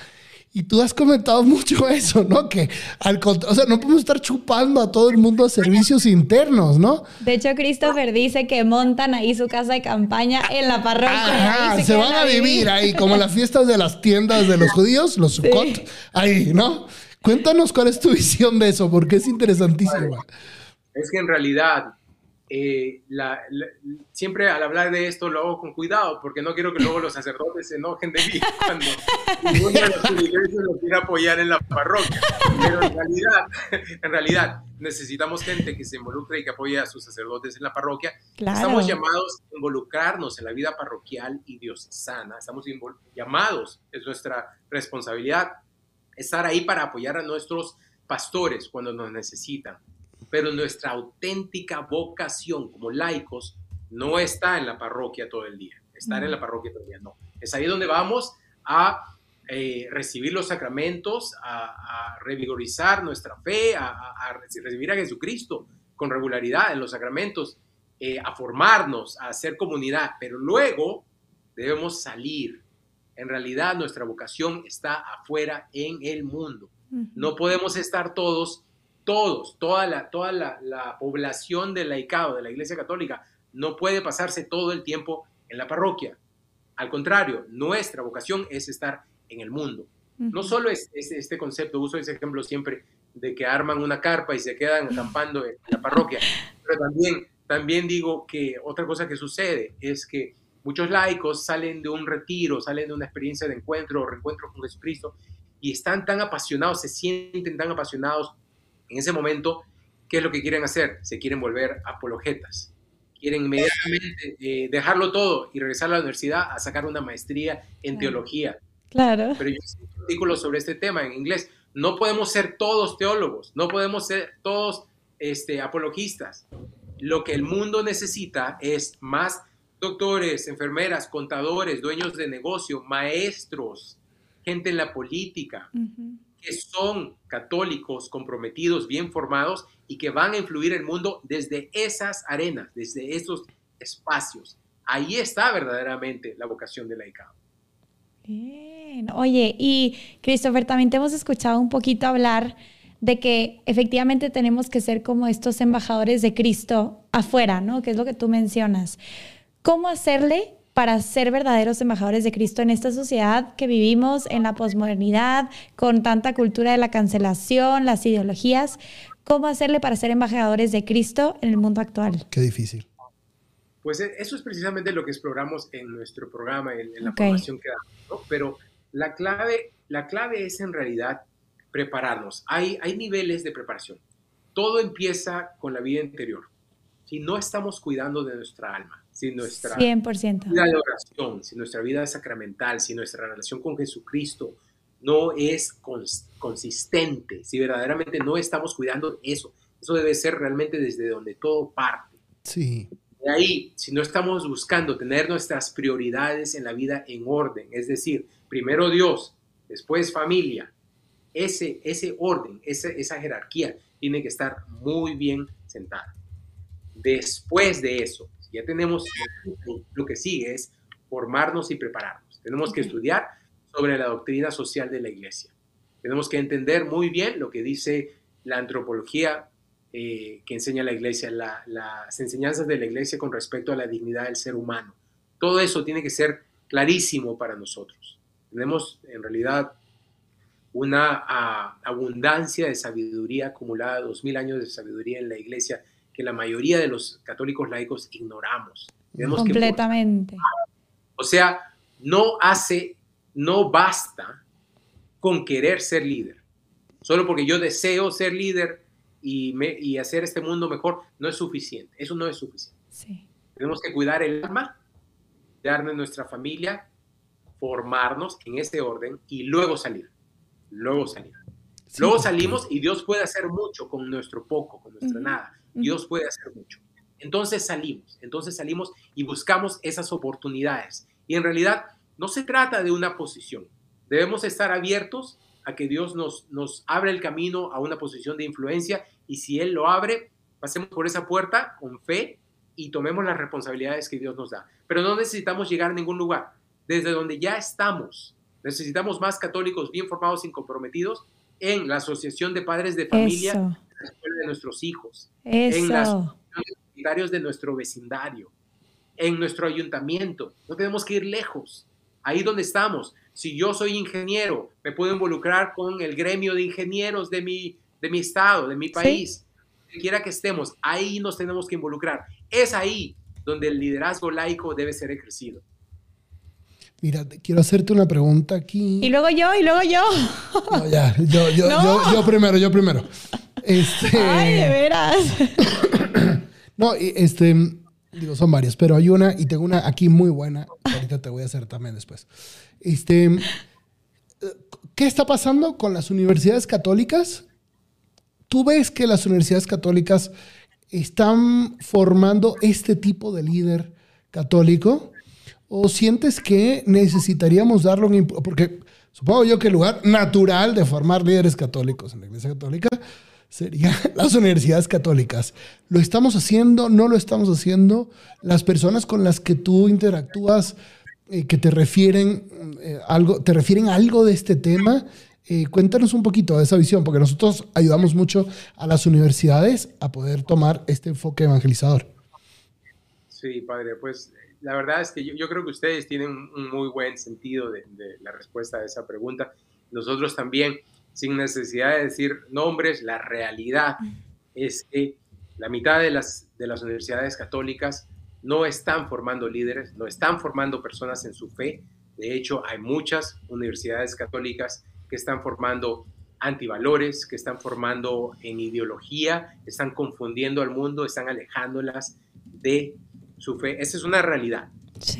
Y tú has comentado mucho eso, ¿no? Que al o sea, no podemos estar chupando a todo el mundo a servicios internos, ¿no? De hecho, Christopher dice que montan ahí su casa de campaña en la parroquia. se, van a vivir. ahí, como las fiestas de las tiendas de los judíos, los Sukkot, ahí, ¿no? Cuéntanos cuál es tu visión de eso, porque es interesantísimo. Es que en realidad eh, siempre al hablar de esto lo hago con cuidado, porque no quiero que luego los sacerdotes se enojen de mí cuando ninguno de los iglesias lo quiere apoyar en la parroquia. Pero en realidad, en realidad, necesitamos gente que se involucre y que apoye a sus sacerdotes en la parroquia. Estamos llamados a involucrarnos en la vida parroquial y diocesana. Estamos llamados, es nuestra responsabilidad, estar ahí para apoyar a nuestros pastores cuando nos necesitan pero nuestra auténtica vocación como laicos no está en la parroquia todo el día. Estar en la parroquia todo el día, no. Es ahí donde vamos a eh, recibir los sacramentos, a, revigorizar nuestra fe, a, recibir a Jesucristo con regularidad en los sacramentos, eh, a formarnos, a hacer comunidad, pero luego debemos salir. En realidad nuestra vocación está afuera en el mundo. No podemos estar todos todos, toda la, toda la, población del laicado, de la Iglesia Católica, no puede pasarse todo el tiempo en la parroquia. Al contrario, nuestra vocación es estar en el mundo. No solo es, este concepto, uso ese ejemplo siempre de que arman una carpa y se quedan acampando en la parroquia, pero también, también digo que otra cosa que sucede es que muchos laicos salen de un retiro, salen de una experiencia de encuentro o reencuentro con Jesucristo y están tan apasionados, se sienten tan apasionados en ese momento, ¿qué es lo que quieren hacer? Se quieren volver apologetas. Quieren inmediatamente eh, dejarlo todo y regresar a la universidad a sacar una maestría en teología. Claro. Pero yo un artículo sobre este tema en inglés. No podemos ser todos teólogos, no podemos ser todos este, apologistas. Lo que el mundo necesita es más doctores, enfermeras, contadores, dueños de negocio, maestros, gente en la política que son católicos comprometidos, bien formados y que van a influir el mundo desde esas arenas, desde esos espacios. Ahí está verdaderamente la vocación del laicado. Bien. Oye, y Christopher, también te hemos escuchado un poquito hablar de que efectivamente tenemos que ser como estos embajadores de Cristo afuera, ¿no? Que es lo que tú mencionas. ¿Cómo hacerle para ser verdaderos embajadores de Cristo en esta sociedad que vivimos en la posmodernidad, con tanta cultura de la cancelación, las ideologías. ¿Cómo hacerle para ser embajadores de Cristo en el mundo actual? Qué difícil. Pues e, eso es precisamente lo que exploramos en nuestro programa, en, la formación que damos, Pero la clave, la clave es en realidad prepararnos. Hay, hay niveles de preparación. Todo empieza con la vida interior. Si no estamos cuidando de nuestra alma, si nuestra 100%. vida de oración, si nuestra vida sacramental, si nuestra relación con Jesucristo no es consistente, si verdaderamente no estamos cuidando eso, eso debe ser realmente desde donde todo parte. Sí. De ahí, si no estamos buscando tener nuestras prioridades en la vida en orden, es decir, primero Dios, después familia, ese, ese orden, esa, esa jerarquía tiene que estar muy bien sentada. Después de eso, ya tenemos lo que sigue es formarnos y prepararnos. Tenemos que estudiar sobre la doctrina social de la iglesia. Tenemos que entender muy bien lo que dice la antropología eh, que enseña la iglesia, las enseñanzas de la iglesia con respecto a la dignidad del ser humano. Todo eso tiene que ser clarísimo para nosotros. Tenemos en realidad una ah, abundancia de sabiduría acumulada, dos mil años de sabiduría en la iglesia que la mayoría de los católicos laicos ignoramos. Completamente. o sea, no hace, no basta con querer ser líder. Solo porque yo deseo ser líder y, me, y hacer este mundo mejor, no es suficiente. Eso no es suficiente. Tenemos que cuidar el alma, darle nuestra familia, formarnos en este orden y luego salir. Luego salir. luego salimos y Dios puede hacer mucho con nuestro poco, con nuestra nada. Dios puede hacer mucho. Entonces salimos, entonces salimos y buscamos esas oportunidades. Y en realidad no se trata de una posición. Debemos estar abiertos a que Dios nos, nos abre el camino a una posición de influencia y si Él lo abre, pasemos por esa puerta con fe y tomemos las responsabilidades que Dios nos da. Pero no necesitamos llegar a ningún lugar. Desde donde ya estamos, necesitamos más católicos bien formados y comprometidos en la Asociación de Padres de Familia de nuestros hijos, en las comunitarios de nuestro vecindario, en nuestro ayuntamiento. No tenemos que ir lejos. Ahí donde estamos. Si yo soy ingeniero, me puedo involucrar con el gremio de ingenieros de mi, de mi estado, de mi país. Quiera que estemos, ahí nos tenemos que involucrar. Es ahí donde el liderazgo laico debe ser ejercido. Mira, quiero hacerte una pregunta aquí. Y luego yo, y luego yo. No, ya, yo, yo, yo, yo primero, yo primero. Este... Ay, de veras. no, este, digo, son varias, pero hay una y tengo una aquí muy buena. Ahorita te voy a hacer también después. Este, ¿qué está pasando con las universidades católicas? ¿Tú ves que las universidades católicas están formando este tipo de líder católico? ¿O sientes que necesitaríamos darle un... Porque supongo yo que el lugar natural de formar líderes católicos en la Iglesia Católica serían las universidades católicas. ¿Lo estamos haciendo? ¿No lo estamos haciendo? Las personas con las que tú interactúas, eh, que te refieren, eh, algo, te refieren algo de este tema, eh, cuéntanos un poquito de esa visión, porque nosotros ayudamos mucho a las universidades a poder tomar este enfoque evangelizador. Sí, padre, pues la verdad es que yo, creo que ustedes tienen un muy buen sentido de, la respuesta a esa pregunta. Nosotros también, sin necesidad de decir nombres, la realidad es que la mitad de las, de las universidades católicas no están formando líderes, no están formando personas en su fe. De hecho, hay muchas universidades católicas que están formando antivalores, que están formando en ideología, están confundiendo al mundo, están alejándolas de su fe. Esa es una realidad.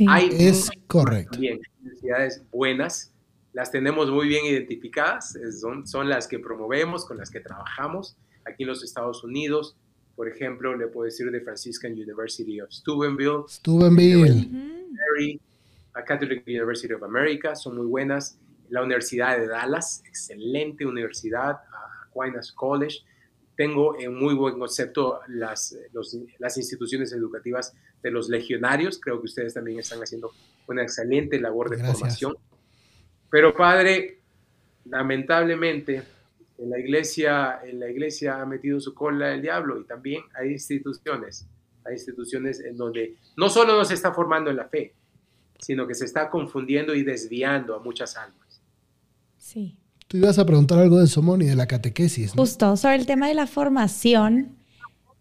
Hay es correcto. Bien, universidades buenas, las tenemos muy bien identificadas, son, son las que promovemos, con las que trabajamos aquí en los Estados Unidos. Por ejemplo, le puedo decir de Franciscan University of Steubenville. Steubenville. La Catholic University of America, son muy buenas. La Universidad de Dallas, excelente universidad, Aquinas College tengo en muy buen concepto las, las instituciones educativas de los legionarios. Creo que ustedes también están haciendo una excelente labor de formación. Pero padre, lamentablemente en la iglesia, en la iglesia ha metido su cola el diablo y también hay instituciones, hay instituciones en donde no solo no se está formando en la fe, sino que se está confundiendo y desviando a muchas almas. Sí. Tú ibas a preguntar algo de Somón y de la catequesis. Justo, sobre el tema de la formación.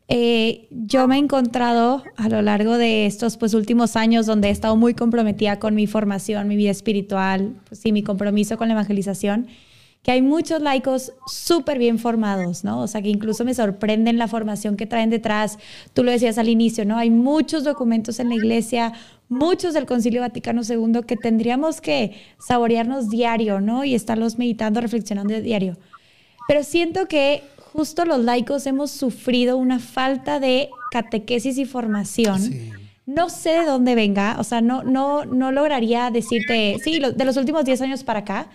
Eh, yo me he encontrado a lo largo de estos pues, últimos años donde he estado muy comprometida con mi formación, mi vida espiritual, pues, y mi compromiso con la evangelización que hay muchos laicos súper bien formados, ¿no? O sea, que incluso me sorprenden la formación que traen detrás. Tú lo decías al inicio, ¿no? Hay muchos documentos en la iglesia, muchos del Concilio Vaticano II que tendríamos que saborearnos diario, ¿no? Y estarlos meditando, reflexionando diario. Pero siento que justo los laicos hemos sufrido una falta de catequesis y formación. No sé de dónde venga, o sea, no, no, no lograría decirte, sí, de los últimos 10 años para acá,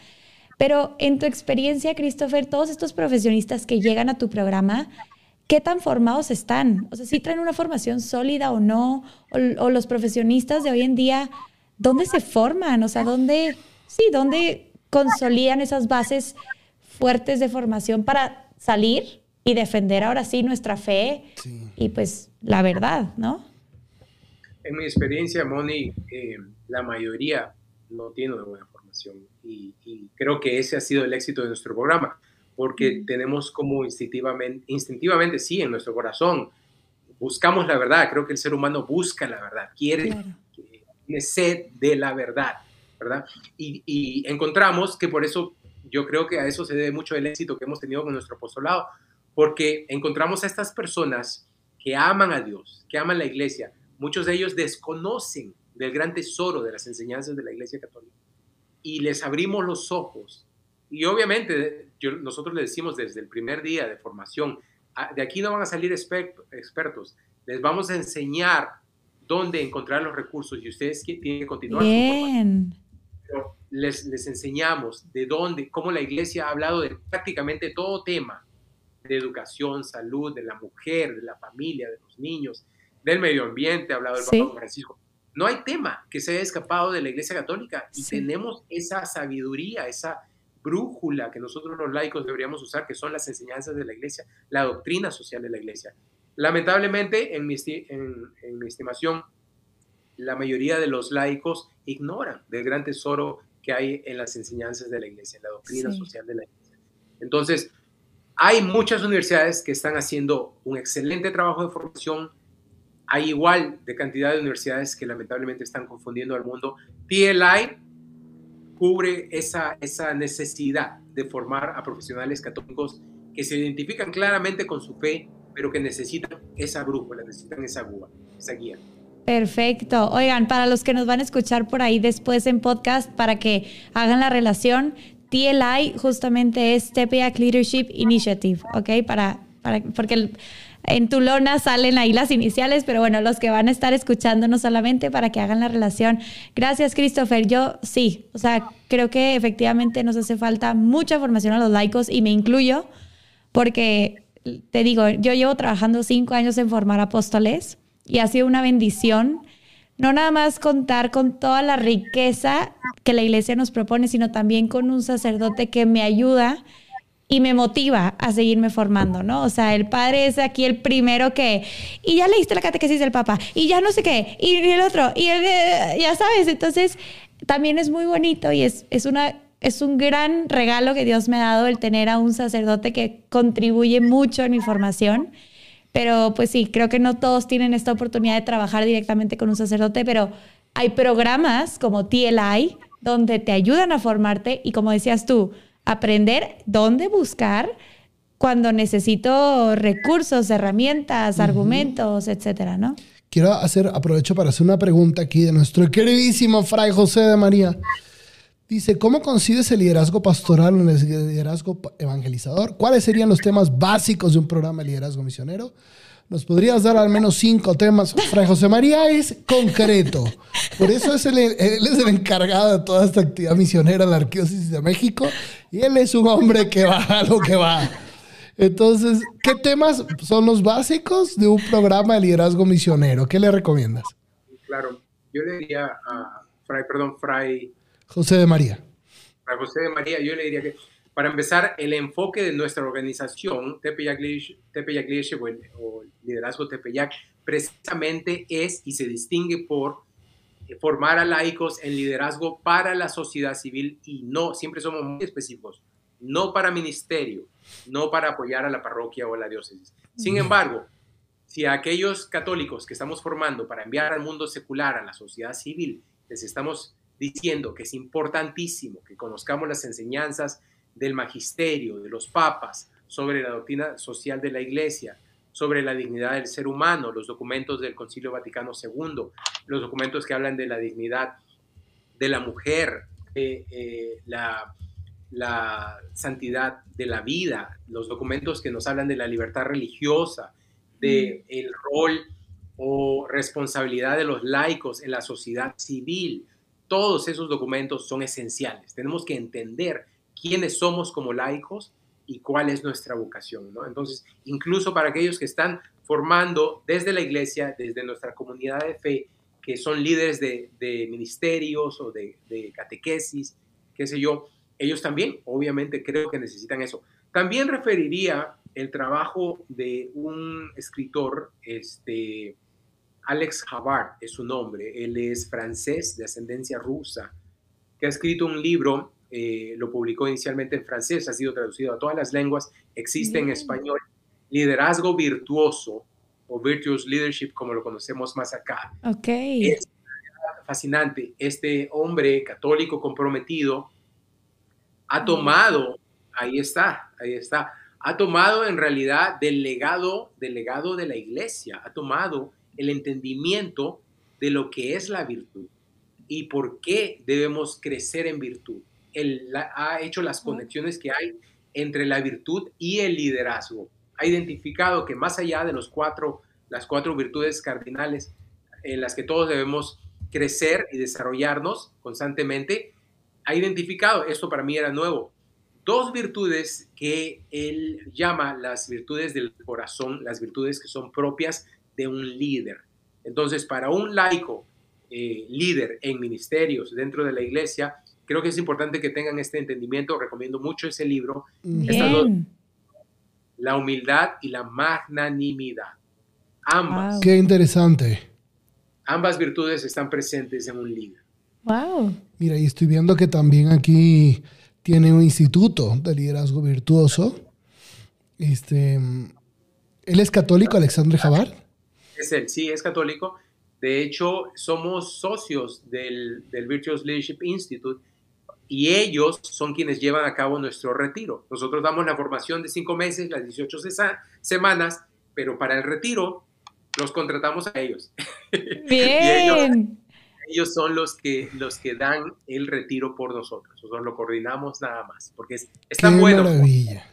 pero en tu experiencia, Christopher, todos estos profesionistas que llegan a tu programa, ¿qué tan formados están? O sea, si traen una formación sólida o no, o, los profesionistas de hoy en día, ¿dónde se forman? O sea, ¿dónde, sí, dónde consolidan esas bases fuertes de formación para salir y defender ahora sí nuestra fe y pues la verdad, ¿no? En mi experiencia, Moni, eh, la mayoría no tiene una buena formación y, creo que ese ha sido el éxito de nuestro programa, porque tenemos como instintivamente, instintivamente, sí, en nuestro corazón, buscamos la verdad, creo que el ser humano busca la verdad, quiere, tiene sed de la verdad, ¿verdad? Y, y, encontramos que por eso yo creo que a eso se debe mucho el éxito que hemos tenido con nuestro apostolado, porque encontramos a estas personas que aman a Dios, que aman la iglesia, muchos de ellos desconocen del gran tesoro de las enseñanzas de la iglesia católica y les abrimos los ojos. Y obviamente nosotros le decimos desde el primer día de formación, de aquí no van a salir expertos, les vamos a enseñar dónde encontrar los recursos y ustedes tienen que continuar. Bien. les, les enseñamos de dónde, cómo la iglesia ha hablado de prácticamente todo tema de educación, salud, de la mujer, de la familia, de los niños, del medio ambiente, ha hablado el Papa Francisco. No hay tema que se haya escapado de la Iglesia Católica y tenemos esa sabiduría, esa brújula que nosotros los laicos deberíamos usar, que son las enseñanzas de la Iglesia, la doctrina social de la Iglesia. Lamentablemente, en mi, en, mi estimación, la mayoría de los laicos ignoran del gran tesoro que hay en las enseñanzas de la Iglesia, la doctrina social de la Iglesia. Entonces, hay muchas universidades que están haciendo un excelente trabajo de formación. Hay igual de cantidad de universidades que lamentablemente están confundiendo al mundo. TLI cubre esa, esa necesidad de formar a profesionales católicos que se identifican claramente con su fe, pero que necesitan esa brújula, necesitan esa guía. Esa guía. Perfecto. Oigan, para los que nos van a escuchar por ahí después en podcast, para que hagan la relación, TLI justamente es Tepeyac Leadership Initiative, ¿ok? Para, para, porque en tu lona salen ahí las iniciales, pero bueno, los que van a estar escuchándonos solamente para que hagan la relación. Gracias, Christopher. Yo sí, o sea, creo que efectivamente nos hace falta mucha formación a los laicos y me incluyo porque, te digo, yo llevo trabajando cinco años en formar apóstoles y ha sido una bendición no nada más contar con toda la riqueza que la iglesia nos propone, sino también con un sacerdote que me ayuda y me motiva a seguirme formando, ¿no? O sea, el padre es aquí el primero que, y ya leíste la catequesis del Papa, y ya no sé qué, y, el otro, y eh, ya sabes, entonces también es muy bonito y es, es, una, es un gran regalo que Dios me ha dado el tener a un sacerdote que contribuye mucho en mi formación pero pues sí, creo que no todos tienen esta oportunidad de trabajar directamente con un sacerdote, pero hay programas como TLI donde te ayudan a formarte y como decías tú, aprender dónde buscar cuando necesito recursos, herramientas, argumentos, etcétera, ¿no? Quiero hacer, aprovecho para hacer una pregunta aquí de nuestro queridísimo Fray José de María. Dice, ¿cómo concibes el liderazgo pastoral o el liderazgo evangelizador? ¿Cuáles serían los temas básicos de un programa de liderazgo misionero? ¿Nos podrías dar al menos cinco temas? Fray José María es concreto. Por eso es él es el encargado de toda esta actividad misionera en la Arquidiócesis de México. Y él es un hombre que va a lo que va. Entonces, ¿qué temas son los básicos de un programa de liderazgo misionero? ¿Qué le recomiendas? Claro, yo le diría a Fray, perdón, Fray José de María. Para José de María, yo le diría que, para empezar, el enfoque de nuestra organización, Tepeyac Leadership o Liderazgo Tepeyac, precisamente es y se distingue por eh, formar a laicos en liderazgo para la sociedad civil y no, siempre somos muy específicos, no para ministerio, no para apoyar a la parroquia o a la diócesis. Sin embargo, si a aquellos católicos que estamos formando para enviar al mundo secular, a la sociedad civil, les estamos diciendo que es importantísimo que conozcamos las enseñanzas del magisterio, de los papas, sobre la doctrina social de la Iglesia, sobre la dignidad del ser humano, los documentos del Concilio Vaticano II, los documentos que hablan de la dignidad de la mujer, eh, la, la santidad de la vida, los documentos que nos hablan de la libertad religiosa, de el rol o responsabilidad de los laicos en la sociedad civil, todos esos documentos son esenciales. Tenemos que entender quiénes somos como laicos y cuál es nuestra vocación, ¿no? Entonces, incluso para aquellos que están formando desde la iglesia, desde nuestra comunidad de fe, que son líderes de, ministerios o de, de, catequesis, qué sé yo, ellos también, obviamente, creo que necesitan eso. También referiría el trabajo de un escritor, este, Alex Havard es su nombre. Él es francés de ascendencia rusa, que ha escrito un libro, eh, lo publicó inicialmente en francés, ha sido traducido a todas las lenguas, existe en español, Liderazgo Virtuoso o Virtuous Leadership, como lo conocemos más acá. Ok. Es fascinante. Este hombre católico comprometido ha tomado, ahí está, ahí está, ha tomado en realidad del legado, del legado de la iglesia, ha tomado el entendimiento de lo que es la virtud y por qué debemos crecer en virtud. Él ha hecho las conexiones que hay entre la virtud y el liderazgo. Ha identificado que más allá de los cuatro, las cuatro virtudes cardinales en las que todos debemos crecer y desarrollarnos constantemente, ha identificado, esto para mí era nuevo, dos virtudes que él llama las virtudes del corazón, las virtudes que son propias de un líder. Entonces, para un laico eh, líder en ministerios dentro de la iglesia, creo que es importante que tengan este entendimiento. Recomiendo mucho ese libro. la humildad y la magnanimidad. Ambas. Qué interesante. Ambas virtudes están presentes en un líder. Wow. Mira, y estoy viendo que también aquí tiene un instituto de liderazgo virtuoso. Este, ¿Él es católico, Alexandre Javar? Es él, sí, es católico. De hecho, somos socios del, del Virtuous Leadership Institute y ellos son quienes llevan a cabo nuestro retiro. Nosotros damos la formación de cinco meses, las 18 semanas, pero para el retiro los contratamos a ellos. Bien. ellos, son los que, los que dan el retiro por nosotros. Nosotros lo coordinamos nada más, porque es, tan bueno. Maravilla.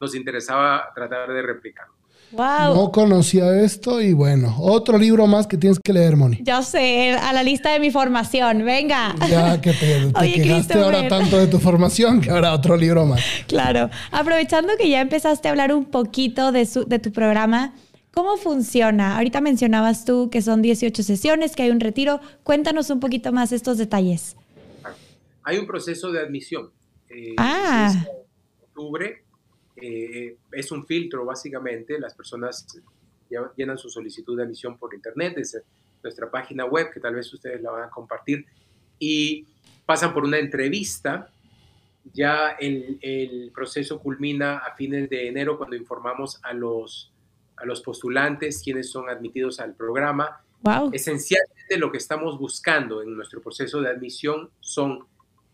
Nos interesaba tratar de replicarlo. Wow. No conocía esto y bueno, otro libro más que tienes que leer, Moni. Ya sé, a la lista de mi formación, venga. Ya que te, quedaste ahora tanto de tu formación que ahora otro libro más. Claro, aprovechando que ya empezaste a hablar un poquito de, su, de tu programa, ¿cómo funciona? Ahorita mencionabas tú que son 18 sesiones, que hay un retiro. Cuéntanos un poquito más estos detalles. Hay un proceso de admisión. Eh, ah. octubre eh, es un filtro básicamente, las personas llenan su solicitud de admisión por internet desde nuestra página web, que tal vez ustedes la van a compartir, y pasan por una entrevista. Ya el, el proceso culmina a fines de enero cuando informamos a los, a los postulantes quienes son admitidos al programa. Wow. Esencialmente lo que estamos buscando en nuestro proceso de admisión son,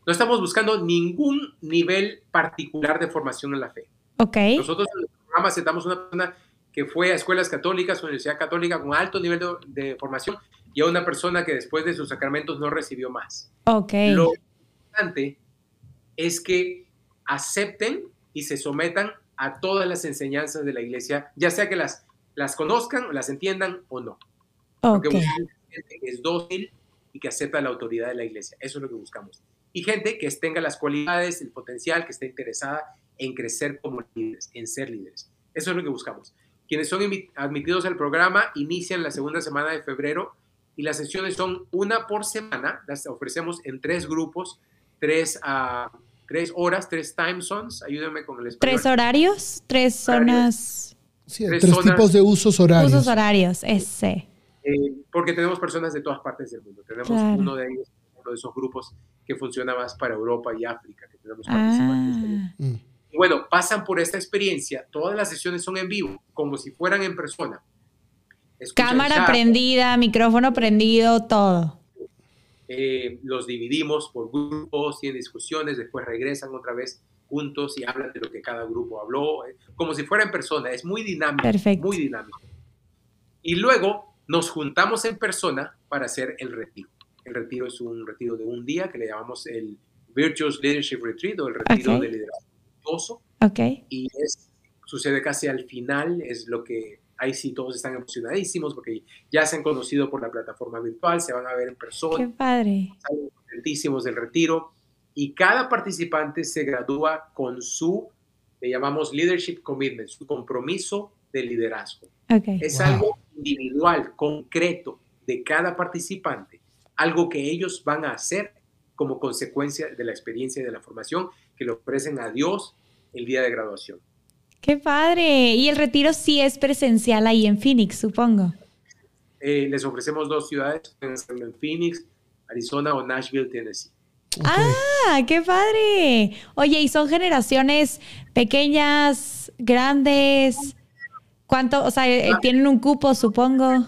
no estamos buscando ningún nivel particular de formación en la fe. Nosotros en el programa aceptamos una persona que fue a escuelas católicas, universidad católica con alto nivel de, formación y a una persona que después de sus sacramentos no recibió más. Ok. Lo importante es que acepten y se sometan a todas las enseñanzas de la iglesia, ya sea que las, las conozcan, las entiendan o no. Okay. Porque gente que es dócil y que acepta la autoridad de la iglesia. Eso es lo que buscamos. Y gente que tenga las cualidades, el potencial, que esté interesada en crecer como líderes, en ser líderes. Eso es lo que buscamos. Quienes son admitidos al programa inician la segunda semana de febrero y las sesiones son una por semana. Las ofrecemos en tres grupos, tres, a tres horas, tres time zones. Ayúdenme con el español. ¿Tres horarios? ¿Tres zonas? Sí, tres, tipos de usos horarios. Usos horarios, ese. Eh, porque tenemos personas de todas partes del mundo. Tenemos uno de ellos, uno de esos grupos que funciona más para Europa y África, que tenemos participantes. Ah bueno, pasan por esta experiencia, todas las sesiones son en vivo, como si fueran en persona. Cámara prendida, micrófono prendido, todo. Eh, los dividimos por grupos, tienen discusiones, después regresan otra vez juntos y hablan de lo que cada grupo habló, eh, como si fuera en persona. Es muy dinámico. Perfecto. Muy dinámico. Y luego nos juntamos en persona para hacer el retiro. El retiro es un retiro de un día que le llamamos el Virtuous Leadership Retreat o el retiro de liderazgo Okay. Y es, sucede casi al final, es lo que ahí sí todos están emocionadísimos porque ya se han conocido por la plataforma virtual, se van a ver en persona. Qué padre. Están contentísimos del retiro y cada participante se gradúa con su, le llamamos leadership commitment, su compromiso de liderazgo. Okay. Es algo individual, concreto de cada participante, algo que ellos van a hacer como consecuencia de la experiencia y de la formación que le ofrecen a Dios el día de graduación. ¡Qué padre! Y el retiro sí es presencial ahí en Phoenix, supongo. Eh, les ofrecemos dos ciudades, en Phoenix, Arizona o Nashville, Tennessee. ¡Ah, qué padre! Oye, ¿y son generaciones pequeñas, grandes? ¿Cuánto? O sea, eh, ah. tienen un cupo, supongo.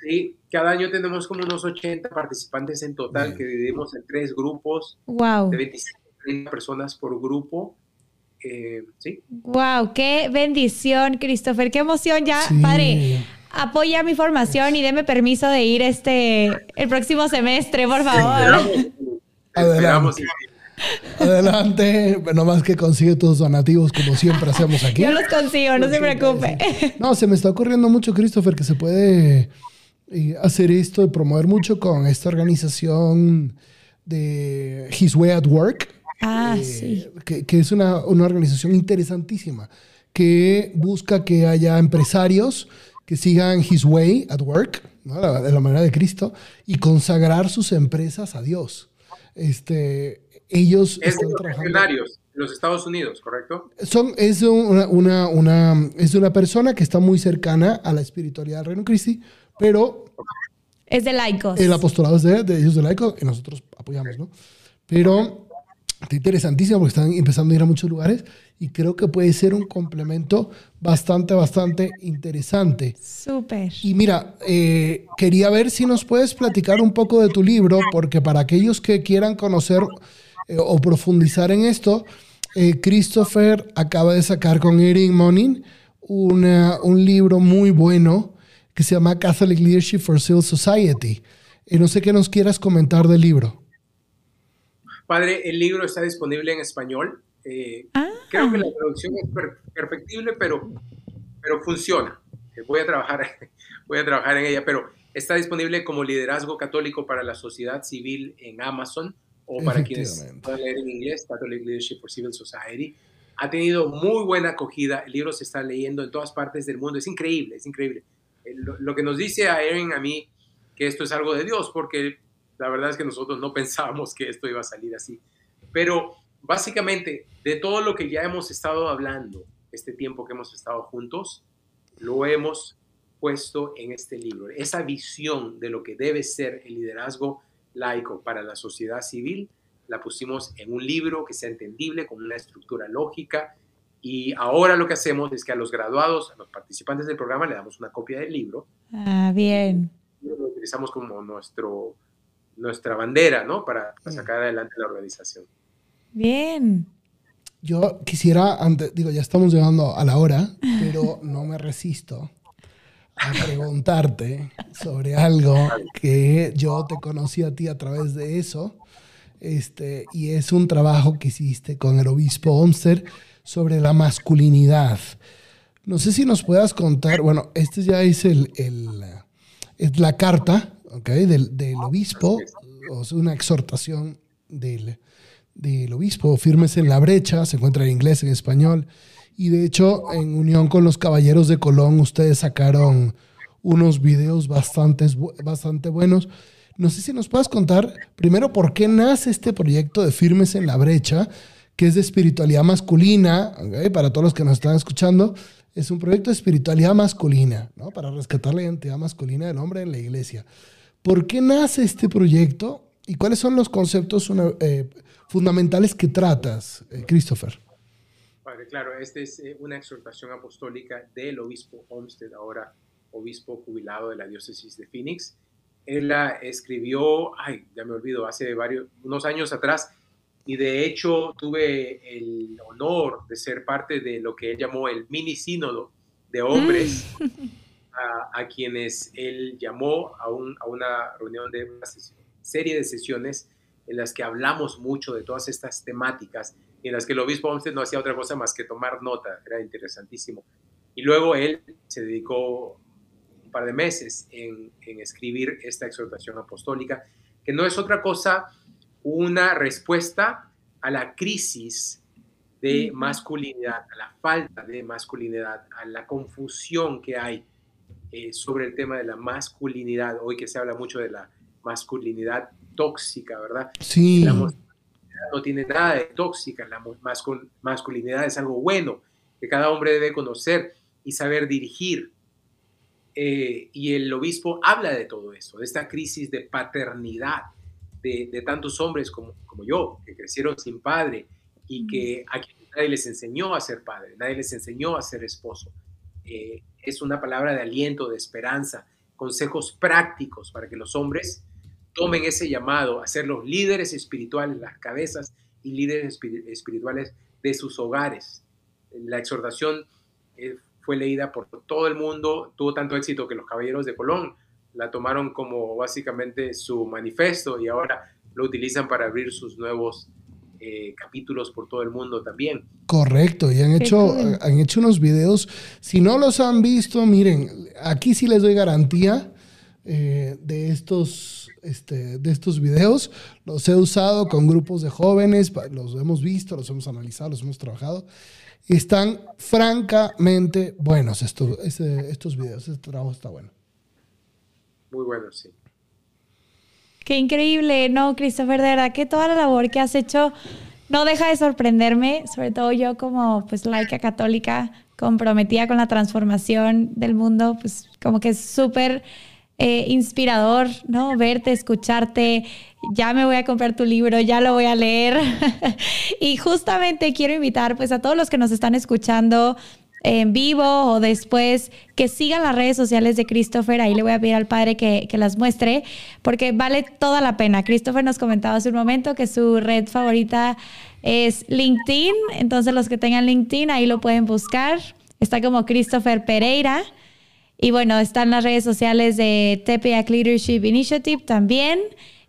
Sí, cada año tenemos como unos 80 participantes en total que dividimos en tres grupos wow. de 25 30 personas por grupo. Eh, ¿sí? ¡Wow! ¡Qué bendición, Christopher! ¡Qué emoción! Ya, padre, apoya mi formación y deme permiso de ir este el próximo semestre, por favor. Adelante. Adelante, más que consigue tus donativos como siempre hacemos aquí. Yo los consigo, no se preocupe. No, se me está ocurriendo mucho, Christopher, que se puede eh, hacer esto y promover mucho con esta organización de His Way at Work. Ah, sí. Que, es una, organización interesantísima que busca que haya empresarios que sigan His Way at Work, de la manera de Cristo, y consagrar sus empresas a Dios. Este, ellos es están trabajando. los Estados Unidos, ¿correcto? Son, es, una, una, una, es una persona que está muy cercana a la espiritualidad del Reino Cristi, pero... Es de laicos. El apostolado es de, ellos de laicos y nosotros apoyamos, ¿no? Pero está interesantísimo porque están empezando a ir a muchos lugares y creo que puede ser un complemento bastante, bastante interesante. Súper. Y mira, eh, quería ver si nos puedes platicar un poco de tu libro, porque para aquellos que quieran conocer eh, o profundizar en esto, eh, Christopher acaba de sacar con Erin Monin un libro muy bueno que se llama Catholic Leadership for Civil Society. Y no sé qué nos quieras comentar del libro. Padre, el libro está disponible en español. Ah. Creo que la traducción es perfectible, pero, pero funciona. Voy a, trabajar, voy a trabajar en ella, pero está disponible como liderazgo católico para la sociedad civil en Amazon o para quienes puedan leer en inglés, Catholic Leadership for Civil Society. Ha tenido muy buena acogida, el libro se está leyendo en todas partes del mundo, es increíble, es increíble. Lo, que nos dice a Erin, a mí, que esto es algo de Dios, porque la verdad es que nosotros no pensábamos que esto iba a salir así. Pero básicamente, de todo lo que ya hemos estado hablando, este tiempo que hemos estado juntos, lo hemos puesto en este libro. Esa visión de lo que debe ser el liderazgo laico para la sociedad civil, la pusimos en un libro que sea entendible, con una estructura lógica. Y ahora lo que hacemos es que a los graduados, a los participantes del programa, le damos una copia del libro. Ah, bien. Lo utilizamos como nuestro, nuestra bandera, ¿no? Para, para sacar adelante la organización. Bien. Yo quisiera, antes, digo, ya estamos llegando a la hora, pero no me resisto a preguntarte sobre algo que yo te conocí a ti a través de eso. Este, y es un trabajo que hiciste con el obispo Omster sobre la masculinidad. No sé si nos puedas contar, bueno, este ya es, el, el es la carta okay, del, del obispo, o sea, una exhortación del, del obispo, Firmes en la brecha, se encuentra en inglés, en español. Y de hecho, en unión con los Caballeros de Colón, ustedes sacaron unos videos bastante, bastante buenos. No sé si nos puedes contar primero por qué nace este proyecto de Firmes en la Brecha, que es de espiritualidad masculina, para todos los que nos están escuchando, es un proyecto de espiritualidad masculina, ¿no? para rescatar la identidad masculina del hombre en la iglesia. ¿Por qué nace este proyecto y cuáles son los conceptos eh, fundamentales que tratas, eh, Christopher? claro, esta es eh, una exhortación apostólica del obispo Olmsted, ahora obispo jubilado de la diócesis de Phoenix. Él la escribió, ay, ya me olvido, hace varios, unos años atrás, y de hecho tuve el honor de ser parte de lo que él llamó el mini sínodo de hombres, mm. a, quienes él llamó a, un, a una reunión de una serie de sesiones en las que hablamos mucho de todas estas temáticas y en las que el obispo Olmsted no hacía otra cosa más que tomar nota, era interesantísimo. Y luego él se dedicó un par de meses en, en escribir esta exhortación apostólica, que no es otra cosa una respuesta a la crisis de masculinidad, a la falta de masculinidad, a la confusión que hay eh, sobre el tema de la masculinidad, hoy que se habla mucho de la masculinidad tóxica, ¿verdad? Sí. La no tiene nada de tóxica, la masculinidad es algo bueno que cada hombre debe conocer y saber dirigir. Eh, y el obispo habla de todo eso, de esta crisis de paternidad de, tantos hombres como, como yo, que crecieron sin padre y que a quien nadie les enseñó a ser padre, nadie les enseñó a ser esposo. Eh, es una palabra de aliento, de esperanza, consejos prácticos para que los hombres tomen ese llamado a ser los líderes espirituales, las cabezas y líderes espirituales de sus hogares. La exhortación eh, fue leída por todo el mundo, tuvo tanto éxito que los caballeros de Colón la tomaron como básicamente su manifiesto y ahora lo utilizan para abrir sus nuevos eh, capítulos por todo el mundo también. Correcto, y han hecho, han hecho unos videos. Si no los han visto, miren, aquí sí les doy garantía eh, de, estos, este, de estos videos. Los he usado con grupos de jóvenes, los hemos visto, los hemos analizado, los hemos trabajado. Y están francamente buenos estos, estos videos. Este trabajo está bueno. Muy bueno, sí. Qué increíble, ¿no, Christopher? De verdad que toda la labor que has hecho no deja de sorprenderme, sobre todo yo como pues laica católica comprometida con la transformación del mundo, pues como que es súper eh, inspirador, ¿no? Verte, escucharte, ya me voy a comprar tu libro, ya lo voy a leer. y justamente quiero invitar pues a todos los que nos están escuchando en vivo o después que sigan las redes sociales de Christopher. Ahí le voy a pedir al padre que, que, las muestre porque vale toda la pena. Christopher nos comentaba hace un momento que su red favorita es LinkedIn. Entonces los que tengan LinkedIn ahí lo pueden buscar. Está como Christopher Pereira. Y bueno, están las redes sociales de TPAC Leadership Initiative también.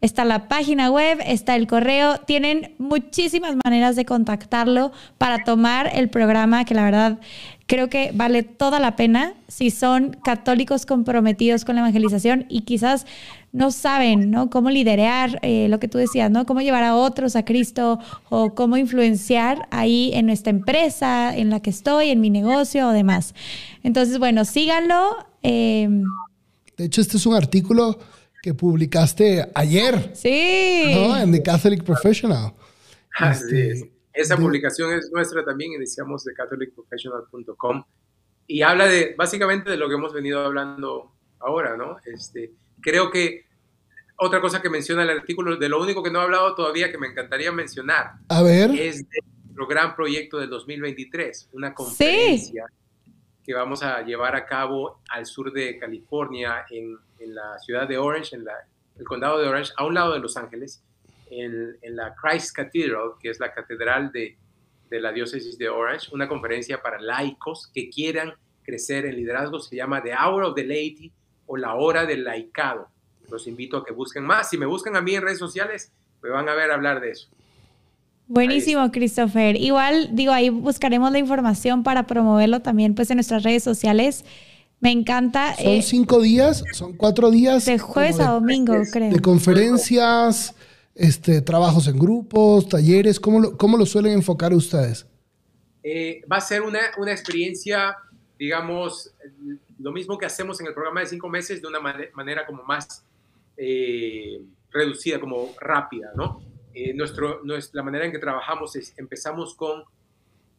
Está la página web, está el correo. Tienen muchísimas maneras de contactarlo para tomar el programa que la verdad creo que vale toda la pena si son católicos comprometidos con la evangelización y quizás no saben ¿no? cómo liderar, eh, lo que tú decías, ¿no? cómo llevar a otros a Cristo o cómo influenciar ahí en nuestra empresa, en la que estoy, en mi negocio o demás. Entonces, bueno, síganlo. Em, de hecho, este es un artículo que publicaste ayer. Sí. ¿no? En The Catholic Professional. Este, esa publicación es nuestra también, iniciamos de catholicprofessional.com y habla de básicamente de lo que hemos venido hablando ahora, ¿no? Este, creo que otra cosa que menciona el artículo, de lo único que no he hablado todavía que me encantaría mencionar, a ver. es nuestro gran proyecto del 2023, una conferencia que vamos a llevar a cabo al sur de California, en, en la ciudad de Orange, en la, el condado de Orange, a un lado de Los Ángeles en, la Christ Cathedral, que es la catedral de, de, la diócesis de Orange, una conferencia para laicos que quieran crecer en liderazgo. Se llama The Hour of the Laity o la hora del laicado. Los invito a que busquen más. Si me buscan a mí en redes sociales, me van a ver hablar de eso. Buenísimo, Christopher. Igual, digo, ahí buscaremos la información para promoverlo también pues en nuestras redes sociales. Me encanta. Son eh, cinco días, son cuatro días. De jueves a domingo, creo. De conferencias, este, trabajos en grupos, talleres? ¿Cómo lo, cómo lo suelen enfocar ustedes? Eh, va a ser una, una, experiencia, digamos, lo mismo que hacemos en el programa de cinco meses, de una manera como más eh, reducida, como rápida, ¿no? Eh, nuestro, nuestra, la manera en que trabajamos es, empezamos con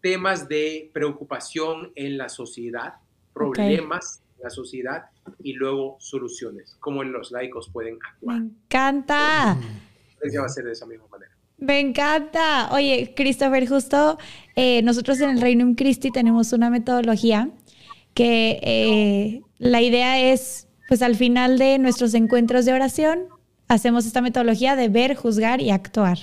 temas de preocupación en la sociedad, problemas en la sociedad y luego soluciones, cómo los laicos pueden actuar. Me encanta. Va a ser de esa misma manera. Me encanta. Oye, Christopher, justo eh, nosotros en el Reino Christi tenemos una metodología que eh, la idea es, pues al final de nuestros encuentros de oración, hacemos esta metodología de ver, juzgar y actuar.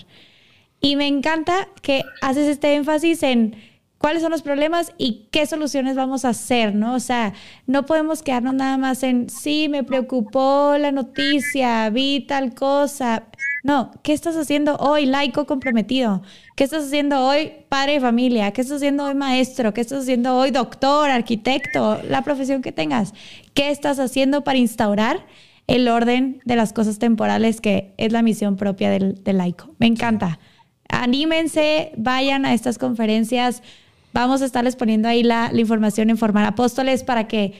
Y me encanta que haces este énfasis en cuáles son los problemas y qué soluciones vamos a hacer, ¿no? O sea, no podemos quedarnos nada más en, sí, me preocupó la noticia, vi tal cosa. No, ¿qué estás haciendo hoy, laico comprometido? ¿Qué estás haciendo hoy, padre de familia? ¿Qué estás haciendo hoy, maestro? ¿Qué estás haciendo hoy, doctor, arquitecto? La profesión que tengas. ¿Qué estás haciendo para instaurar el orden de las cosas temporales que es la misión propia del, laico? Me encanta. Anímense, vayan a estas conferencias. Vamos a estarles poniendo ahí la, la información en Formar Apóstoles para que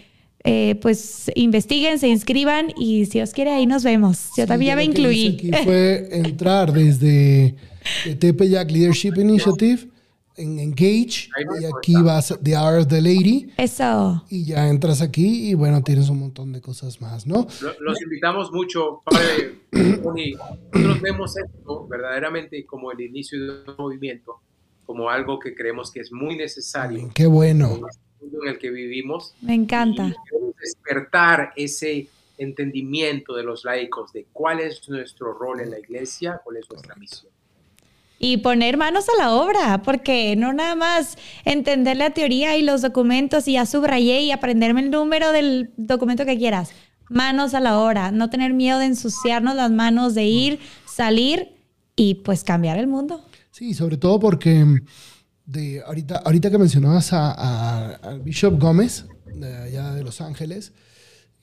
eh, pues investiguen, se inscriban y si os quiere ahí nos vemos. Yo también ya me incluí. Aquí fue entrar desde Tepeyac Leadership Initiative en Engage y aquí vas The Hour of the Lady. Eso. Y ya entras aquí y bueno, tienes un montón de cosas más, ¿no? Los invitamos mucho, padre Nosotros vemos esto verdaderamente como el inicio de un movimiento, como algo que creemos que es muy necesario. qué bueno en el que vivimos. Me encanta. despertar ese entendimiento de los laicos de cuál es nuestro rol en la iglesia, cuál es nuestra misión. Y poner manos a la obra, porque no nada más entender la teoría y los documentos y ya subrayé y aprenderme el número del documento que quieras. Manos a la obra, no tener miedo de ensuciarnos las manos, de ir, salir y pues cambiar el mundo. Sí, sobre todo porque de ahorita, ahorita que mencionabas a, Bishop Gómez, de allá de Los Ángeles,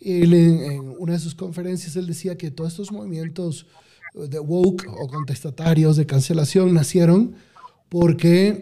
Él en, una de sus conferencias, él decía que todos estos movimientos de woke o contestatarios de cancelación nacieron porque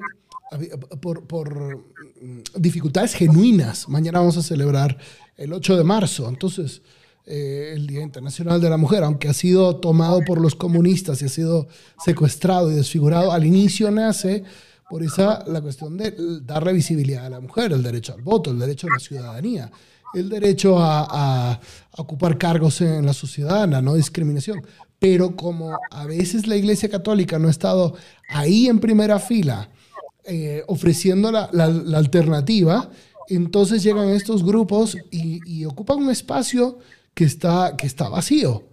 por, por, mm, dificultades genuinas. Mañana vamos a celebrar el 8 de marzo, entonces eh, el Día Internacional de la Mujer, aunque ha sido tomado por los comunistas y ha sido secuestrado y desfigurado, al inicio nace por esa la cuestión de darle visibilidad a la mujer, el derecho al voto, el derecho a la ciudadanía, el derecho a, a ocupar cargos en la sociedad, la no discriminación. Pero como a veces la Iglesia Católica no ha estado ahí en primera fila, eh, ofreciendo la, alternativa, entonces llegan estos grupos y, ocupan un espacio que está, que está vacío.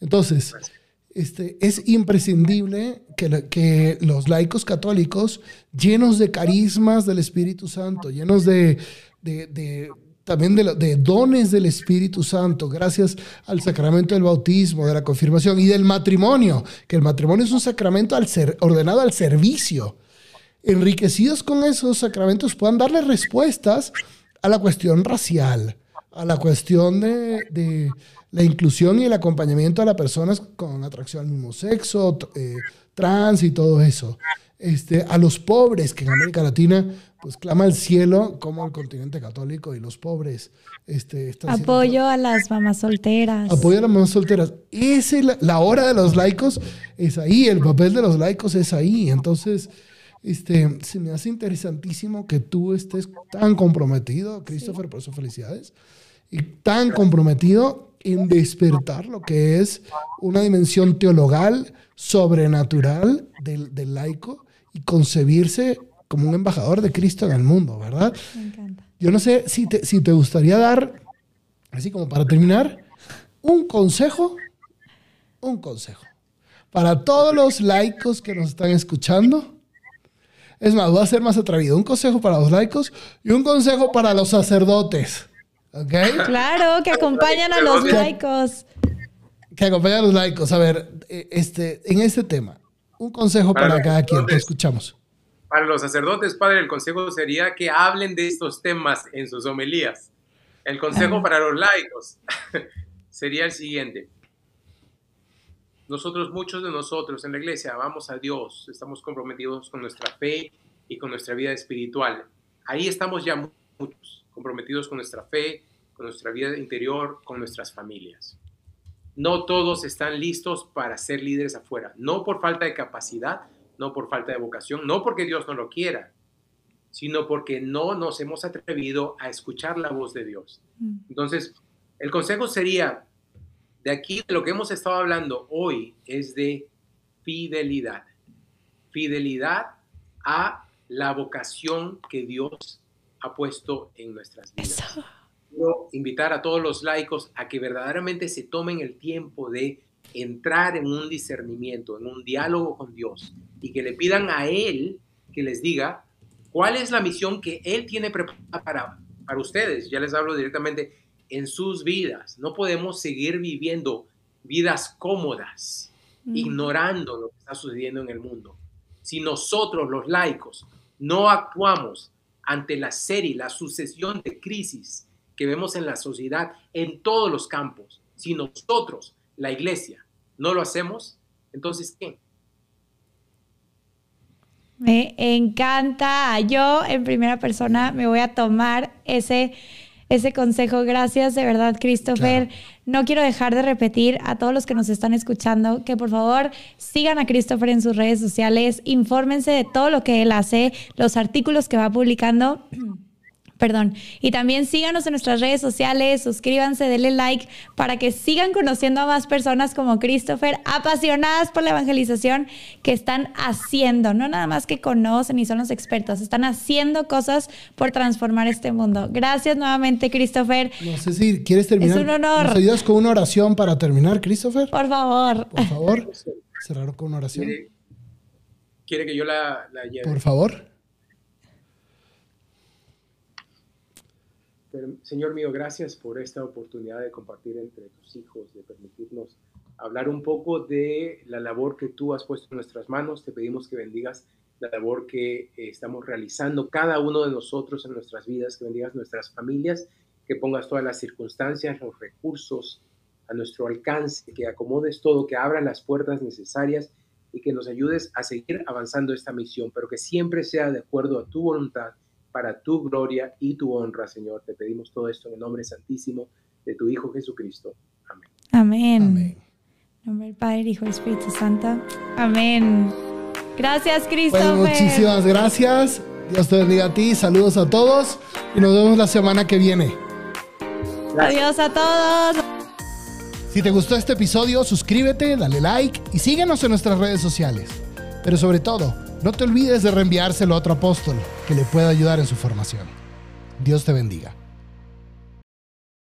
Entonces, este, es imprescindible que, que, los laicos católicos, llenos de carismas del Espíritu Santo, llenos de, de, también de, dones del Espíritu Santo, gracias al sacramento del bautismo, de la confirmación y del matrimonio, que el matrimonio es un sacramento al ser, ordenado al servicio enriquecidos con esos sacramentos, puedan darle respuestas a la cuestión racial, a la cuestión de, la inclusión y el acompañamiento a las personas con atracción al mismo sexo, eh, trans y todo eso. Este, a los pobres, que en América Latina pues clama al cielo como el continente católico y los pobres. Este, Apoyo a las mamás solteras. Apoyo a las mamás solteras. Esa es la, la hora de los laicos, es ahí, el papel de los laicos es ahí. Entonces, este, se me hace interesantísimo que tú estés tan comprometido, Christopher, por eso felicidades, y tan comprometido en despertar lo que es una dimensión teologal, sobrenatural del, del laico y concebirse como un embajador de Cristo en el mundo, ¿verdad? Me encanta. Yo no sé si te, si te gustaría dar, así como para terminar, un consejo, un consejo para todos los laicos que nos están escuchando es más, voy a ser más atrevido. Un consejo para los laicos y un consejo para los sacerdotes. ¿Ok? Claro, que acompañan a los laicos. Que acompañan a los laicos. A ver, eh, este, en este tema, un consejo para, cada quien. Te escuchamos. Para los sacerdotes, padre, el consejo sería que hablen de estos temas en sus homilías. El consejo para los laicos sería el siguiente nosotros, muchos de nosotros en la iglesia, amamos a Dios, estamos comprometidos con nuestra fe y con nuestra vida espiritual. Ahí estamos ya muchos, comprometidos con nuestra fe, con nuestra vida interior, con nuestras familias. No todos están listos para ser líderes afuera, no por falta de capacidad, no por falta de vocación, no porque Dios no lo quiera, sino porque no nos hemos atrevido a escuchar la voz de Dios. Mm. Entonces, el consejo sería, de aquí, de lo que hemos estado hablando hoy es de fidelidad. Fidelidad a la vocación que Dios ha puesto en nuestras vidas. Quiero invitar a todos los laicos a que verdaderamente se tomen el tiempo de entrar en un discernimiento, en un diálogo con Dios y que le pidan a Él que les diga cuál es la misión que Él tiene preparada para, para ustedes. Ya les hablo directamente en sus vidas. No podemos seguir viviendo vidas cómodas, ignorando lo que está sucediendo en el mundo. Si nosotros, los laicos, no actuamos ante la serie, la sucesión de crisis que vemos en la sociedad en todos los campos, si nosotros, la iglesia, no lo hacemos, entonces ¿qué? Me encanta. Yo en primera persona me voy a tomar ese ese consejo. Gracias de verdad, Christopher. No quiero dejar de repetir a todos los que nos están escuchando que por favor sigan a Christopher en sus redes sociales, infórmense de todo lo que él hace, los artículos que va publicando. Perdón. Y también síganos en nuestras redes sociales, suscríbanse, denle like para que sigan conociendo a más personas como Christopher, apasionadas por la evangelización, que están haciendo, no nada más que conocen y son los expertos, están haciendo cosas por transformar este mundo. Gracias nuevamente, Christopher. No sé si quieres terminar. Es un honor. ¿Nos ayudas con una oración para terminar, Christopher? Por favor. Por favor. Cerrar con una oración. ¿Quiere, que yo la, la lleve? Por favor. Señor mío, gracias por esta oportunidad de compartir entre tus hijos, de permitirnos hablar un poco de la labor que tú has puesto en nuestras manos. Te pedimos que bendigas la labor que eh, estamos realizando cada uno de nosotros en nuestras vidas, que bendigas nuestras familias, que pongas todas las circunstancias, los recursos a nuestro alcance, que acomodes todo, que abras las puertas necesarias y que nos ayudes a seguir avanzando esta misión, pero que siempre sea de acuerdo a tu voluntad, para tu gloria y tu honra, Señor. Te pedimos todo esto en el nombre santísimo de tu Hijo Jesucristo. Amén. Amén. Amén. En nombre del Padre, Hijo y Espíritu Santo. Amén. Gracias, Cristo. muchísimas gracias. Dios te bendiga a ti. Saludos a todos y nos vemos la semana que viene. Adiós a todos. Si te gustó este episodio, suscríbete, dale like y síguenos en nuestras redes sociales. Pero sobre todo, no te olvides de reenviárselo a otro apóstol que le pueda ayudar en su formación. Dios te bendiga.